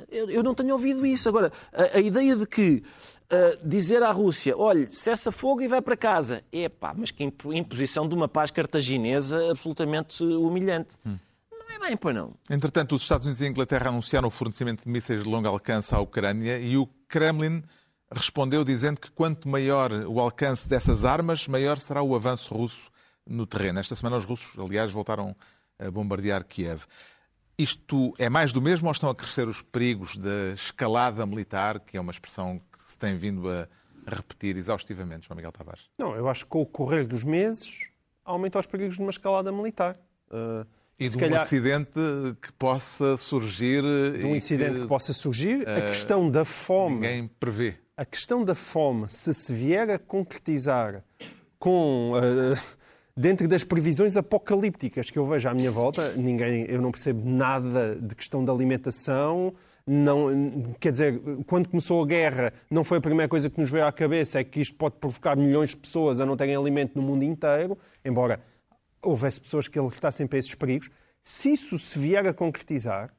eu, eu, não tenho ouvido isso. Agora, a, a ideia de que uh, dizer à Rússia, olhe, cessa fogo e vai para casa. É pá, mas que imposição de uma paz cartaginesa absolutamente humilhante. Hum. Não é bem, pois não. Entretanto, os Estados Unidos e a Inglaterra anunciaram o fornecimento de mísseis de longo alcance à Ucrânia e o Kremlin respondeu dizendo que quanto maior o alcance dessas armas, maior será o avanço russo no terreno. Esta semana os russos, aliás, voltaram a bombardear Kiev. Isto é mais do mesmo ou estão a crescer os perigos da escalada militar, que é uma expressão que se tem vindo a repetir exaustivamente, João Miguel Tavares? Não, eu acho que com o correr dos meses aumenta os perigos de uma escalada militar. Uh, e de calhar... um acidente que possa surgir. De um incidente que, que possa surgir. Uh, a questão da fome. Ninguém prevê. A questão da fome, se se vier a concretizar com. Uh, dentro das previsões apocalípticas que eu vejo à minha volta, ninguém, eu não percebo nada de questão da alimentação. Não, quer dizer, quando começou a guerra, não foi a primeira coisa que nos veio à cabeça, é que isto pode provocar milhões de pessoas a não terem alimento no mundo inteiro, embora houvesse pessoas que alertassem para esses perigos. Se isso se vier a concretizar,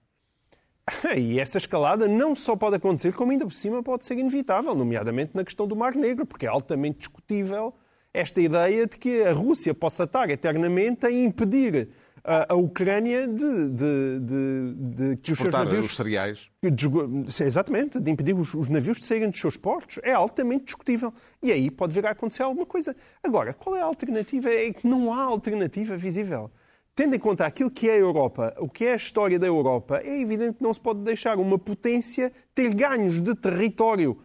e essa escalada não só pode acontecer, como ainda por cima pode ser inevitável, nomeadamente na questão do Mar Negro, porque é altamente discutível esta ideia de que a Rússia possa estar eternamente a impedir a, a Ucrânia de, de, de, de que os seus navios. os cereais. De, exatamente, de impedir os, os, navios de saírem dos seus portos. É altamente discutível. E aí pode vir a acontecer alguma coisa. Agora, qual é a alternativa? É que não há alternativa visível. Tendo em conta aquilo que é a Europa, o que é a história da Europa, é evidente que não se pode deixar uma potência ter ganhos de território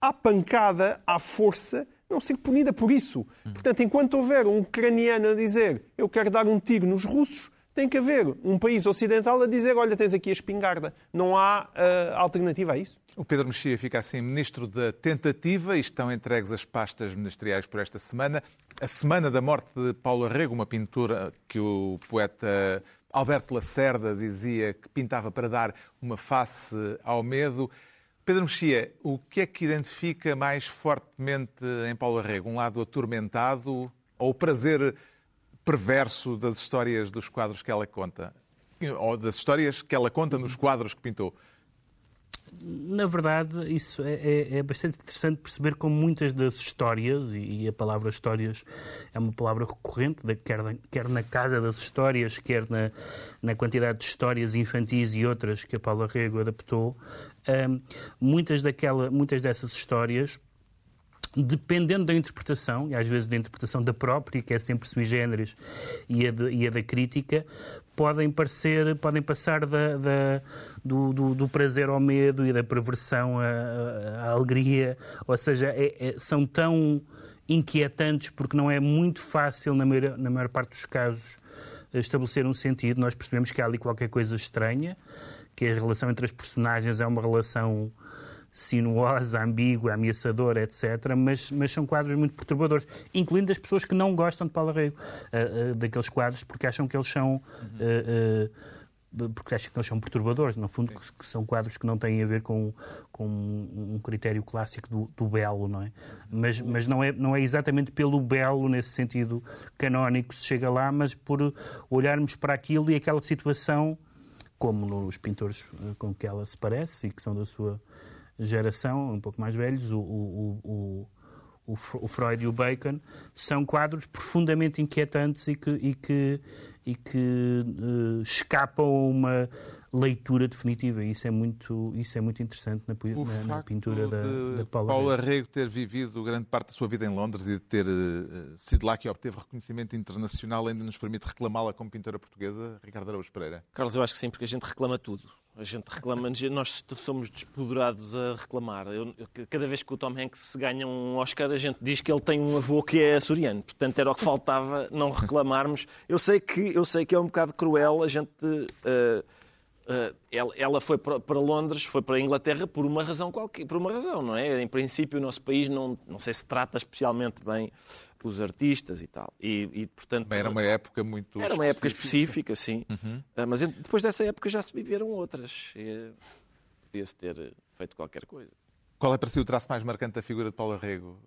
à pancada, à força, não ser punida por isso. Portanto, enquanto houver um ucraniano a dizer eu quero dar um tiro nos russos, tem que haver um país ocidental a dizer olha, tens aqui a espingarda. Não há uh, alternativa a isso. O Pedro Mexia fica assim ministro da tentativa e estão entregues as pastas ministeriais por esta semana. A semana da morte de Paulo Arrego, uma pintura que o poeta Alberto Lacerda dizia que pintava para dar uma face ao medo. Pedro Mexia, o que é que identifica mais fortemente em Paulo Arrego? Um lado atormentado ou o prazer perverso das histórias dos quadros que ela conta? Ou das histórias que ela conta nos quadros que pintou? Na verdade, isso é, é, é bastante interessante perceber como muitas das histórias, e, e, a palavra histórias é uma palavra recorrente, quer, na, quer na casa das histórias, quer na, na quantidade de histórias infantis e outras que a Paula Rego adaptou, um, muitas, daquela, muitas dessas histórias dependendo da interpretação, e às vezes da interpretação da própria, que é sempre sui generis, e a, de, e a da crítica, podem, parecer, podem passar da, da do, do, do, prazer ao medo e da perversão à, à alegria. Ou seja, é, é, são tão inquietantes porque não é muito fácil, na maior, na maior parte dos casos, estabelecer um sentido. Nós percebemos que há ali qualquer coisa estranha que a relação entre as personagens é uma relação sinuosa, ambígua, ameaçadora, etc. Mas, mas são quadros muito perturbadores, incluindo as pessoas que não gostam de Paulo Arrego, uh, uh, daqueles quadros, porque acham que eles são. Uh, porque acham que eles são perturbadores, no fundo, que, que, são quadros que não têm a ver com, com um critério clássico do, do belo, não é? Mas, mas não, é, não é exatamente pelo belo, nesse sentido canónico, que se chega lá, mas por olharmos para aquilo e aquela situação como nos pintores eh, com que ela se parece e que são da sua geração, um pouco mais velhos, o, o, o, o Freud e o Bacon, são quadros profundamente inquietantes e que, e que, e que uh, escapam a uma leitura definitiva. E isso é muito, isso é muito interessante na, na, na pintura da, da Paula, Paula Rego. ter vivido grande parte da sua vida em Londres e de ter uh, sido lá que obteve reconhecimento internacional ainda nos permite reclamá-la como pintora portuguesa, Ricardo Araújo Pereira? Carlos, eu acho que sim, porque a gente reclama tudo. A gente reclama, nós somos despoderados a reclamar. Eu, cada vez que o Tom Hanks ganha um Oscar, a gente diz que ele tem um avô que é açoriano. Portanto, era o que faltava não reclamarmos. Eu sei que, eu sei que é um bocado cruel a gente uh, uh, ela, ela, foi para, para, Londres, foi para a Inglaterra por uma razão qualquer, por uma razão, não é? Em princípio, o nosso país não, não sei se trata especialmente bem os artistas e tal. E, e portanto, Bem, era uma época muito Era uma época específica, sim. Uhum. Uh, mas depois dessa época já se viveram outras. Podia-se ter feito qualquer coisa. Qual é para si o traço mais marcante da figura de Paulo Arrego,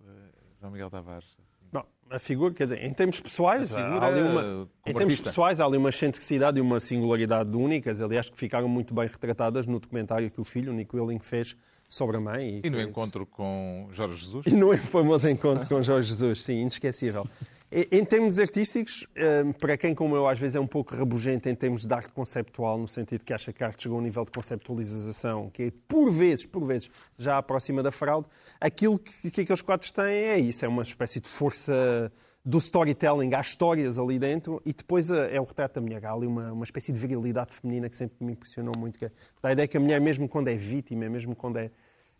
João Miguel Tavares? Bom, a figura, quer dizer, em termos pessoais, há ali uma, em termos pessoais, há ali uma excentricidade e uma singularidade únicas, aliás, que ficaram muito bem retratadas no documentário que o filho, o Nico Willing, fez sobre a mãe. E, e no encontro com Jorge Jesus? E no famoso encontro com Jorge Jesus, sim, inesquecível. Em termos artísticos, hum, para quem como eu às vezes é um pouco rabugento em termos de arte conceptual, no sentido que acha que a arte chegou a um nível de conceptualização que é, por vezes, por vezes, já aproxima da fraude, aquilo que, que aqueles quadros têm é isso, é uma espécie de força do storytelling, há histórias ali dentro e depois eh, é o retrato da mulher. Há ali uma, uma espécie de virilidade feminina que sempre me impressionou muito. Que, a ideia que a mulher, mesmo quando é vítima, mesmo quando é.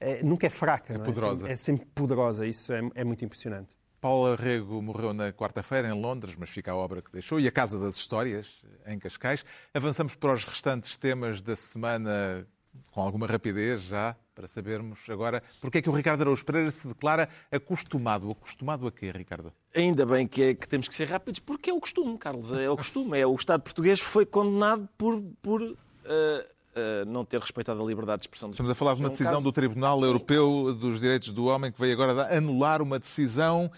é nunca é fraca, é, poderosa. É, sempre, é sempre poderosa. Isso é, é muito impressionante. Paulo Arrego morreu na quarta-feira em Londres, mas fica a obra que deixou, e a Casa das Histórias, em Cascais. Avançamos para os restantes temas da semana com alguma rapidez já, para sabermos agora porque é que o Ricardo Araújo Pereira se declara acostumado. Acostumado a quê, Ricardo? Ainda bem que, é, que temos que ser rápidos, porque é o costume, Carlos. É o costume. É, o Estado português foi condenado por, por uh, uh, não ter respeitado a liberdade de expressão. Estamos a falar de uma é um decisão caso... do Tribunal Sim. Europeu dos Direitos do Homem que veio agora anular uma decisão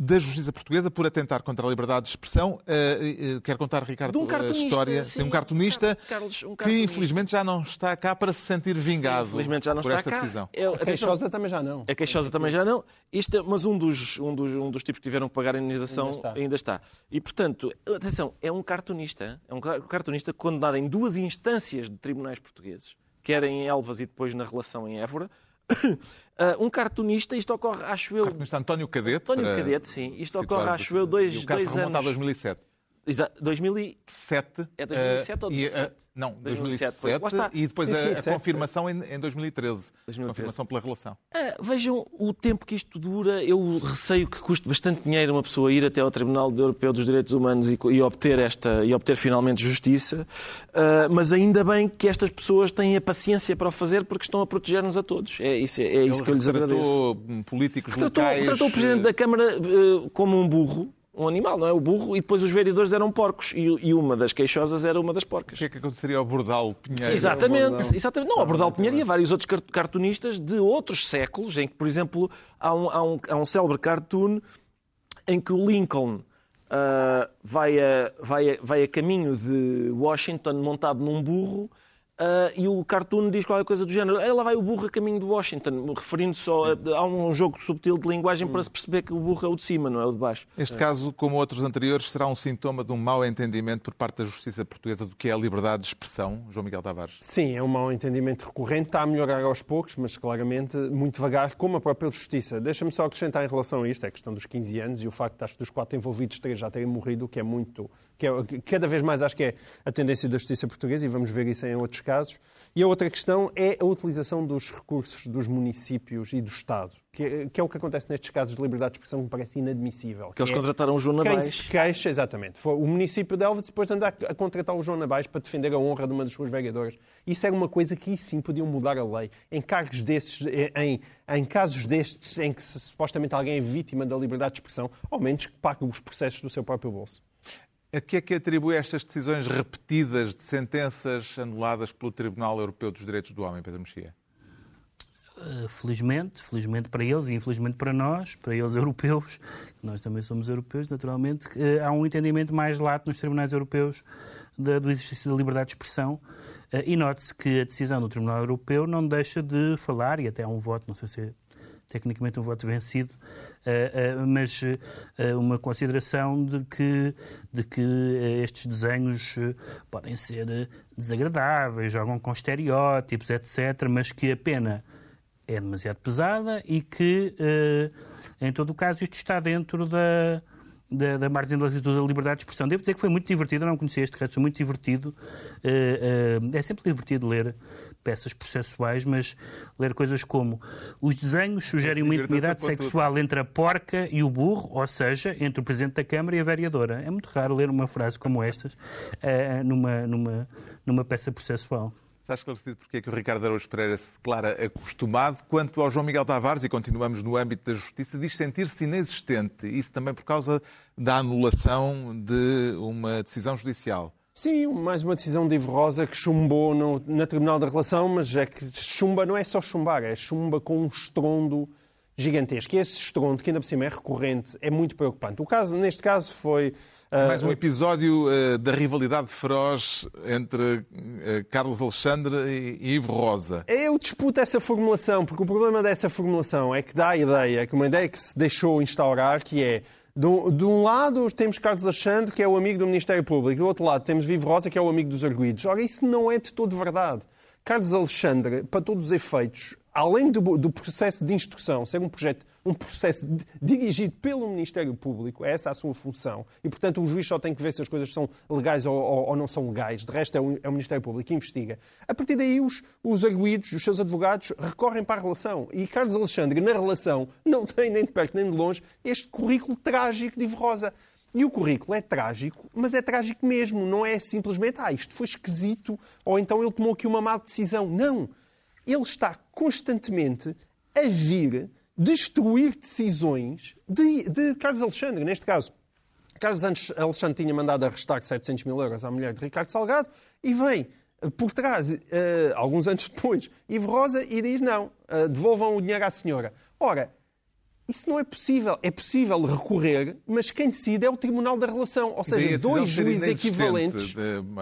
da justiça portuguesa por atentar contra a liberdade de expressão. Uh, uh, quer contar, Ricardo, um a história sim, de um cartunista, Carlos, um cartunista, que infelizmente já não está cá para se sentir vingado infelizmente já não por está esta cá. decisão. É, a queixosa também já não. A queixosa também já não. Isto, é, mas um dos, um, dos, um dos tipos que tiveram que pagar a indenização ainda está. ainda está. E, portanto, atenção, é um cartunista, é um cartunista condenado em duas instâncias de tribunais portugueses, quer em Elvas e depois na relação em Évora, Uh, um cartunista, isto ocorre, acho eu. Cartunista António Cadete. António Cadete, sim. Isto ocorre, acho eu, dois, dois anos. a 2007. Exato. 2007. É 2007 uh, ou 2017? Uh, não, 2007. 2007 e depois sim, sim, a, a sete, confirmação em, em 2013. 2013. Confirmação pela relação. Uh, vejam o tempo que isto dura. Eu receio que custe bastante dinheiro uma pessoa ir até ao Tribunal Europeu dos Direitos Humanos e, e obter, esta, e obter finalmente justiça. Uh, mas ainda bem que estas pessoas têm a paciência para o fazer porque estão a proteger-nos a todos. É isso, é isso que eu lhes agradeço. políticos tratou, locais... Tratou o Presidente da Câmara uh, como um burro um animal, não é? O burro, e depois os vereadores eram porcos, e, e uma das queixosas era uma das porcas. O que é que aconteceria ao Bordal Pinheiro? Exatamente, Bordal. exatamente. Não, ao Bordal Pinheiro e a vários outros cartunistas de outros séculos, em que, por exemplo, há um, há um, há um célebre cartoon em que o Lincoln uh, vai, a, vai, a, vai a caminho de Washington montado num burro Uh, e o cartoon diz qualquer coisa do género. Ela vai o burro a caminho de Washington, referindo-se só a, a, um jogo subtil de linguagem hum. para se perceber que o burro é o de cima, não é o de baixo. Este é. caso, como outros anteriores, será um sintoma de um mau entendimento por parte da justiça portuguesa do que é a liberdade de expressão, João Miguel Tavares? Sim, é um mau entendimento recorrente, está a melhorar aos poucos, mas claramente muito devagar, como a própria justiça. Deixa-me só acrescentar em relação a isto, é a questão dos 15 anos e o facto de, acho, dos quatro envolvidos, três já terem morrido, que é muito. Que é, cada vez mais acho que é a tendência da justiça portuguesa e vamos ver isso em outros casos. E a outra questão é a utilização dos recursos dos municípios e do Estado, que é, que é o que acontece nestes casos de liberdade de expressão que me parece inadmissível. Que eles é contrataram o João Nabais. Quem se queixa, exatamente. Foi o município de Elvas depois andar a contratar o João Nabais para defender a honra de uma das suas vereadoras. Isso era uma coisa que sim podiam mudar a lei. Em cargos destes, em, em casos destes em que supostamente alguém é vítima da liberdade de expressão, ao menos que pague os processos do seu próprio bolso. A que é que atribui estas decisões repetidas de sentenças anuladas pelo Tribunal Europeu dos Direitos do Homem, Pedro Mexia? Eh, felizmente, felizmente para eles e infelizmente para nós, para eles europeus, nós também somos europeus, naturalmente, eh, há um entendimento mais lato nos tribunais europeus do exercício da liberdade de expressão. Eh, e note-se que a decisão do Tribunal Europeu não deixa de falar, e até há um voto, não sei se é tecnicamente um voto vencido, eh, mas eh, uma consideração de que, de que estes desenhos podem ser desagradáveis, jogam com estereótipos, etc., mas que a pena é demasiado pesada e que, em todo o caso, isto está dentro da, da, da margem da liberdade de expressão. Devo dizer que foi muito divertido, não conhecia este caso, foi muito divertido. É sempre divertido ler peças processuais, mas ler coisas como os desenhos sugerem uma intimidade sexual entre a porca e o burro, ou seja, entre o Presidente da Câmara e a vereadora. É muito raro ler uma frase como estas uh, numa, numa, numa peça processual. Está esclarecido porque é que o Ricardo Araújo Pereira se declara acostumado. Quanto ao João Miguel Tavares, e continuamos no âmbito da justiça, diz sentir-se inexistente. Isso também por causa da anulação de uma decisão judicial. Sim, mais uma decisão de Ivo Rosa que chumbou no, na Tribunal da Relação, mas é que chumba não é só chumbar, é chumba com um estrondo gigantesco. E esse estrondo, que ainda por cima é recorrente, é muito preocupante. O caso, neste caso, foi mais um episódio uh, da rivalidade feroz entre uh, Carlos Alexandre e, Ivo Rosa. Eu disputo essa formulação, porque o problema dessa formulação é que dá a ideia, que uma ideia que se deixou instaurar, que é de, um lado temos Carlos Alexandre, que é o amigo do Ministério Público, do outro lado temos Ivo Rosa, que é o amigo dos arguídos. Ora, isso não é de todo verdade. Carlos Alexandre, para todos os efeitos, além do, do, processo de instrução ser um, projeto, um processo de, dirigido pelo Ministério Público, é essa a sua função, e portanto o juiz só tem que ver se as coisas são legais ou, ou, ou não são legais, de resto é o, é o, Ministério Público que investiga. A partir daí os, os arguídos, os seus advogados, recorrem para a relação. E Carlos Alexandre, na relação, não tem nem de perto nem de longe este currículo trágico de Ivo Rosa. E o currículo é trágico, mas é trágico mesmo, não é simplesmente, ah, isto foi esquisito, ou então ele tomou aqui uma má decisão. Não ele está constantemente a vir destruir decisões de, de Carlos Alexandre, neste caso. Carlos Alexandre tinha mandado arrestar 700 mil euros à mulher de Ricardo Salgado e vem por trás, uh, alguns anos depois, Ivo Rosa e diz não, uh, devolvam o dinheiro à senhora. Ora, isso não é possível. É possível recorrer, mas quem decide é o Tribunal da Relação. Ou seja, dois juízes equivalentes.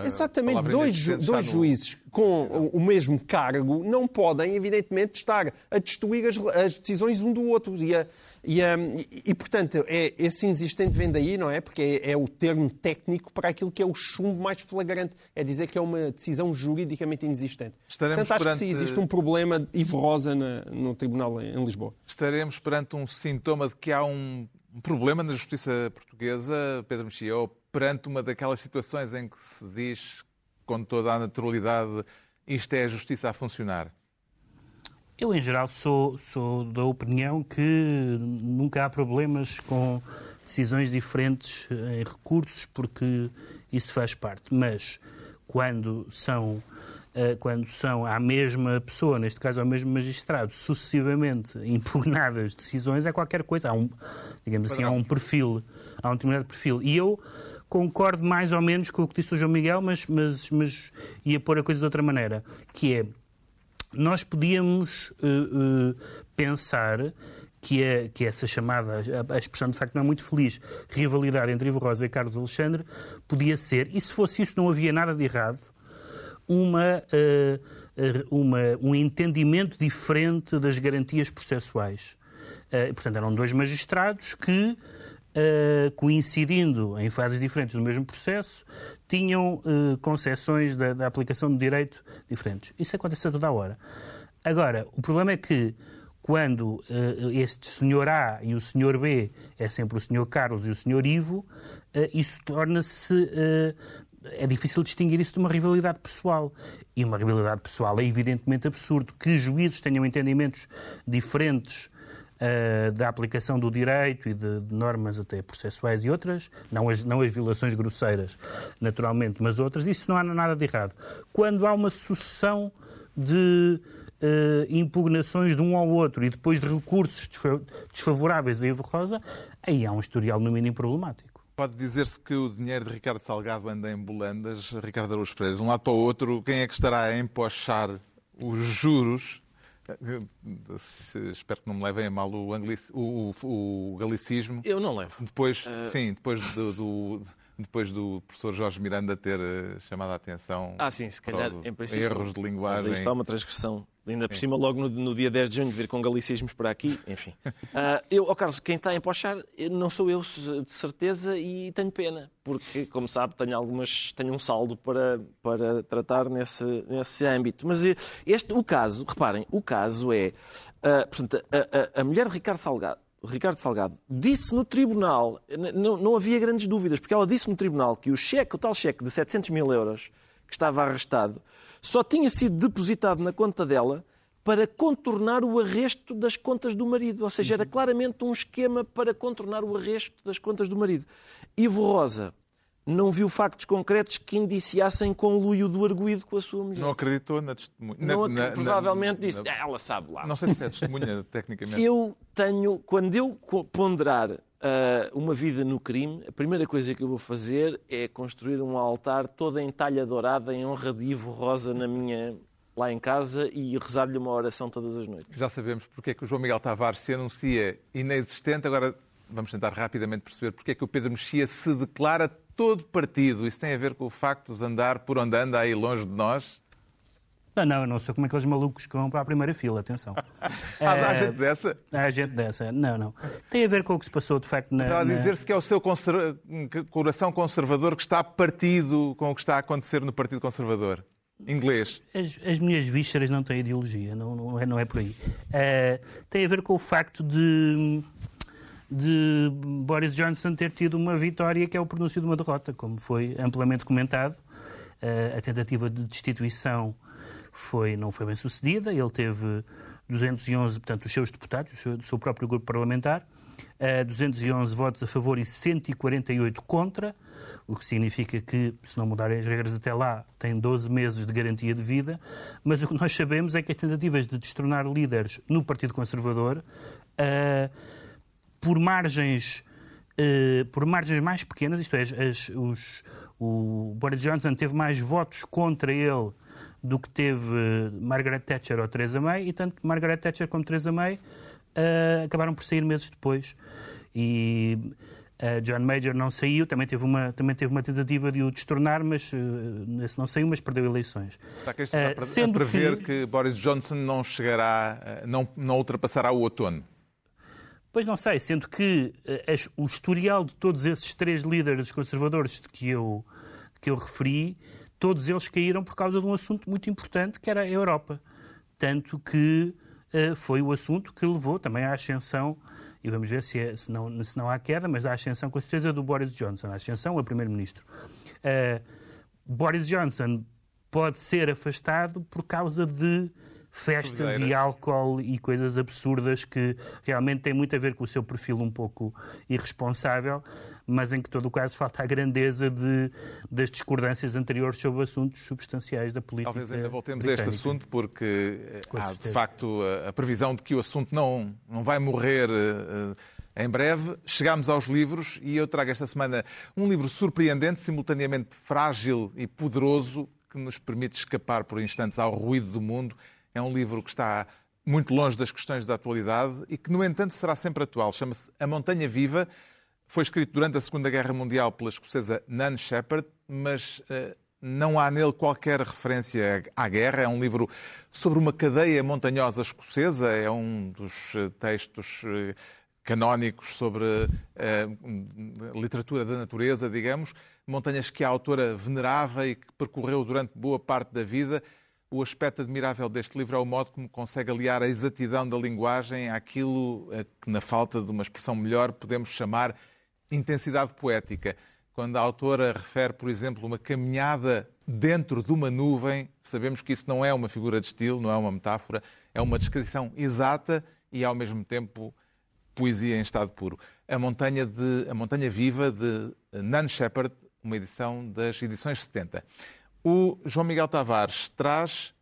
exatamente, dois, dois juízes com o mesmo cargo não podem, evidentemente, estar a destruir as, as decisões um do outro. E, a, e, a, e, portanto, é, esse inexistente vem daí, não é? Porque é, é, o termo técnico para aquilo que é o chumbo mais flagrante. É dizer que é uma decisão juridicamente inexistente. Estaremos portanto, acho perante... que sim, existe um problema Ivo Rosa no Tribunal em Lisboa. Estaremos perante um sintoma de que há um problema na justiça portuguesa, Pedro Mexia, ou perante uma daquelas situações em que se diz com toda a naturalidade, isto é a justiça a funcionar? Eu, em geral, sou, sou da opinião que nunca há problemas com decisões diferentes em recursos, porque isso faz parte. Mas quando são, eh, quando são à mesma pessoa, neste caso ao mesmo magistrado, sucessivamente impugnadas decisões, é qualquer coisa. Há um, digamos assim, há um perfil, há um determinado perfil. E eu concordo mais ou menos com o que disse o João Miguel, mas, mas, mas ia pôr a coisa de outra maneira, que é, nós podíamos uh, uh, pensar que, é, que essa chamada, a, a, expressão de facto não é muito feliz, rivalidade entre Ivo Rosa e Carlos Alexandre, podia ser, e se fosse isso não havia nada de errado, uma, uh, uma, um entendimento diferente das garantias processuais. portanto, eram dois magistrados que coincidindo em fases diferentes do mesmo processo, tinham concessões da, da, aplicação de direito diferentes. Isso acontece toda a hora. Agora, o problema é que quando uh, este senhor A e o senhor B é sempre o senhor Carlos e o senhor Ivo, uh, isso torna-se. Uh, é difícil distinguir isso de uma rivalidade pessoal. E uma rivalidade pessoal é evidentemente absurdo. Que juízes tenham entendimentos diferentes uh, da aplicação do direito e de, de, normas até processuais e outras, não as, não as violações grosseiras, naturalmente, mas outras, isso não há nada de errado. Quando há uma sucessão de uh, impugnações de um ao outro e depois de recursos desfavoráveis a Evo Rosa, aí há um historial no mínimo problemático. Pode dizer-se que o dinheiro de Ricardo Salgado anda em bolandas, Ricardo Araújo Pereira. De um lado para o outro, quem é que estará a empochar os juros Espero que não me levem a mal o, anglic... o, o, o galicismo. Eu não levo. Depois, uh... sim, depois do, do, depois do professor Jorge Miranda ter eh, chamado a atenção ah, sim, se calhar, em princípio, erros de linguagem. Mas aí está uma transgressão. Ainda por cima, logo no, no, dia 10 de junho, vir com galicismos para aqui, enfim. Uh, eu, oh Carlos, quem está a empochar não sou eu, de certeza, e tenho pena, porque, como sabe, tenho, algumas, tenho um saldo para, para tratar nesse, nesse âmbito. Mas eh, este, o caso, reparem, o caso é, uh, portanto, a, a, a mulher de Ricardo Salgado, Ricardo Salgado, disse no tribunal, não, não havia grandes dúvidas, porque ela disse no tribunal que o cheque, o tal cheque de 700 mil euros que estava arrestado, só tinha sido depositado na conta dela para contornar o arresto das contas do marido. Ou seja, era claramente um esquema para contornar o arresto das contas do marido. Ivo Rosa não viu factos concretos que indiciassem conluio do arguído com a sua mulher. Não acreditou na testemunha. Não, na- na- provavelmente na- disse, na- "Ah, ela sabe lá. Não sei se é testemunha, tecnicamente. Eu tenho, quando eu ponderar ah, uma vida no crime, a primeira coisa que eu vou fazer é construir um altar todo em talha dourada em honra de Ivo Rosa na minha, lá em casa e rezar-lhe uma oração todas as noites. Já sabemos porque é que o João Miguel Tavares se anuncia inexistente. Agora vamos tentar rapidamente perceber porque é que o Pedro Mexia se declara todo partido. Isso tem a ver com o facto de andar por onde anda aí longe de nós? Não, não, eu não sou como aqueles malucos que vão para a primeira fila, atenção. Há, há Eh, gente dessa? Há gente dessa. Não, não. Tem a ver com o que se passou, de facto, na... Está a na- dizer-se que é o seu coração conservador que está partido com o que está a acontecer no Partido Conservador. Inglês. As, as minhas vísceras não têm ideologia, não, não, é, não é por aí. Eh, tem a ver com o facto de, de Boris Johnson ter tido uma vitória que é o pronúncio de uma derrota, como foi amplamente comentado. Eh, a tentativa de destituição foi, não foi bem sucedida, ele teve 211, portanto, os seus deputados, o seu, o seu próprio grupo parlamentar, eh, 211 votos a favor e 148 contra, o que significa que, se não mudarem as regras até lá, tem 12 meses de garantia de vida. Mas o que nós sabemos é que as tentativas de destronar líderes no Partido Conservador, eh, por margens eh, por margens mais pequenas, isto é, as- os- o Boris Johnson teve mais votos contra ele do que teve Margaret Thatcher ou Theresa May, e tanto Margaret Thatcher como Theresa May eh, acabaram por sair meses depois. E eh, John Major não saiu, também teve uma, também teve uma tentativa de o destornar, mas eh, esse não saiu, mas perdeu eleições. Está aqui está Eh, a pre- a sendo prever que- que... Boris Johnson não chegará, não, não ultrapassará o outono. Pois não sei, sendo que as- o historial de todos esses três líderes conservadores que eu, que eu referi, todos eles caíram por causa de um assunto muito importante que era a Europa. Tanto que eh, foi o assunto que levou também à ascensão, e vamos ver se, é- se, não, se não há queda, mas à ascensão com certeza do Boris Johnson, à ascensão a primeiro-ministro. Eh, Boris Johnson pode ser afastado por causa de festas e álcool e coisas absurdas que realmente têm muito a ver com o seu perfil um pouco irresponsável, mas em que todo o caso falta a grandeza de, das discordâncias anteriores sobre assuntos substanciais da política. Talvez ainda voltemos a este britânica. assunto, porque eh, Com há de certeza. facto a, a previsão de que o assunto não, não vai morrer eh, em breve. Chegámos aos livros e eu trago esta semana um livro surpreendente, simultaneamente frágil e poderoso, que nos permite escapar por instantes ao ruído do mundo. É um livro que está muito longe das questões da atualidade e que, no entanto, será sempre atual. Chama-se A Montanha Viva. Foi escrito durante a Segunda Guerra Mundial pela escocesa Nan Shepherd, mas eh, não há nele qualquer referência à guerra. É um livro sobre uma cadeia montanhosa escocesa. É um dos eh, textos eh, canónicos sobre literatura da natureza, digamos. Montanhas que a autora venerava e que percorreu durante boa parte da vida. O aspecto admirável deste livro é o modo como consegue aliar a exatidão da linguagem àquilo que, na falta de uma expressão melhor, podemos chamar intensidade poética. Quando a autora refere, por exemplo, uma caminhada dentro de uma nuvem, sabemos que isso não é uma figura de estilo, não é uma metáfora, é uma descrição exata e, ao mesmo tempo, poesia em estado puro. A Montanha, de, a Montanha Viva, de Nan Shepherd, uma edição das edições 70. O João Miguel Tavares traz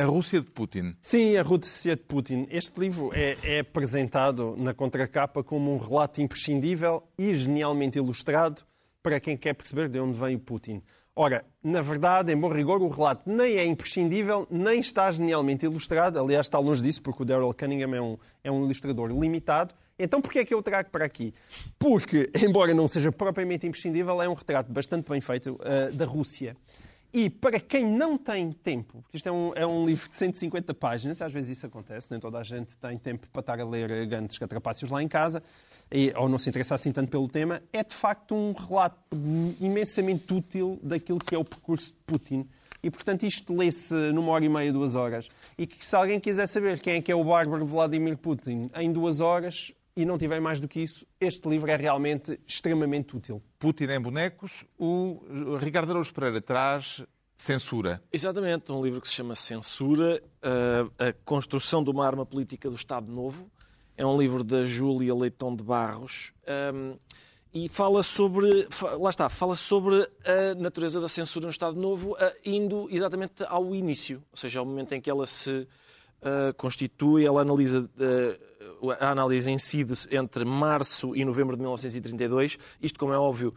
a Rússia de Putin. Sim, a Rússia de Putin. Este livro é, é apresentado na contracapa como um relato imprescindível e genialmente ilustrado para quem quer perceber de onde vem o Putin. Ora, na verdade, em bom rigor, o relato nem é imprescindível, nem está genialmente ilustrado. Aliás, está longe disso, porque o Daryl Cunningham é um, é um ilustrador limitado. Então, porquê é que eu trago para aqui? Porque, embora não seja propriamente imprescindível, é um retrato bastante bem feito uh, da Rússia. E para quem não tem tempo, porque isto é um, é um livro de 150 páginas, às vezes isso acontece, nem toda a gente tem tempo para estar a ler grandes catrapácios lá em casa, e, ou não se interessa assim tanto pelo tema, é de facto um relato imensamente útil daquilo que é o percurso de Putin. E, portanto, isto lê-se numa hora e meia, duas horas. E que se alguém quiser saber quem é que é o bárbaro Vladimir Putin em duas horas, e não tiver mais do que isso, este livro é realmente extremamente útil. Putin em bonecos. O Ricardo Araújo Pereira traz Censura. Exatamente, um livro que se chama Censura, a, a construção de uma arma política do Estado Novo. É um livro da Júlia Leitão de Barros. Um, e fala sobre, lá está, fala sobre a natureza da censura no Estado Novo, indo exatamente ao início, ou seja, ao momento em que ela se uh, constitui, ela analisa uh, a análise incide entre março e novembro de 1932. Isto, como é óbvio,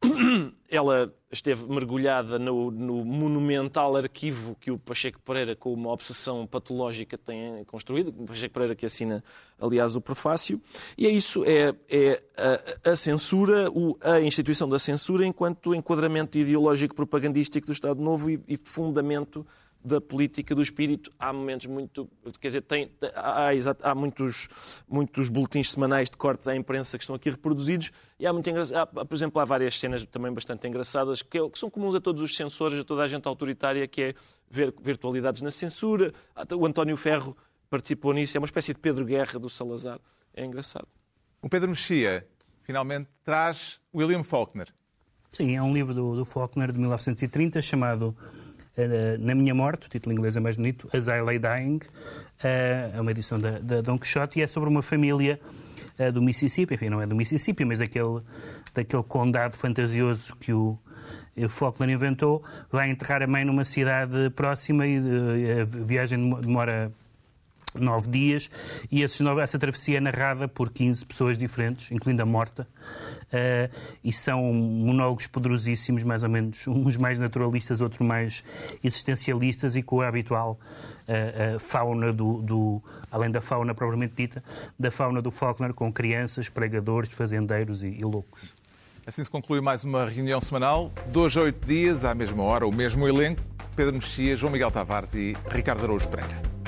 ela esteve mergulhada no, no, monumental arquivo que o Pacheco Pereira, com uma obsessão patológica, tem construído. O Pacheco Pereira que assina, aliás, o prefácio. E é isso, é, é a, a, censura, a instituição da censura enquanto enquadramento ideológico propagandístico do Estado Novo e, e fundamento da política do espírito. Há momentos muito. Quer dizer, tem, há, há, muitos, muitos boletins semanais de cortes à imprensa que estão aqui reproduzidos e há muito há, por exemplo, há várias cenas também bastante engraçadas que, é, que, são comuns a todos os censores, a toda a gente autoritária, que é ver virtualidades na censura. O António Ferro participou nisso, é uma espécie de Pedro Guerra do Salazar. É engraçado. O Pedro Mexia finalmente traz William Faulkner. Sim, é um livro do, do Faulkner de 1930 chamado na Minha Morte, o título em inglês é mais bonito, As I Lay Dying, eh, é uma edição da, da Don Quixote e é sobre uma família eh, do Mississippi, enfim, não é do Mississippi, mas daquele, daquele condado fantasioso que o Faulkner inventou, vai enterrar a mãe numa cidade próxima e a viagem demora nove dias. E esses nove, essa travessia é narrada por 15 pessoas diferentes, incluindo a morta, uh, e são monólogos poderosíssimos, mais ou menos, uns mais naturalistas, outros mais existencialistas e com a habitual uh, uh, fauna do, do, além da fauna propriamente dita, da fauna do Faulkner com crianças, pregadores, fazendeiros e, e loucos. Assim se conclui mais uma reunião semanal, dois a oito dias, à mesma hora, o mesmo elenco, Pedro Mexia, João Miguel Tavares e Ricardo Araújo Pereira.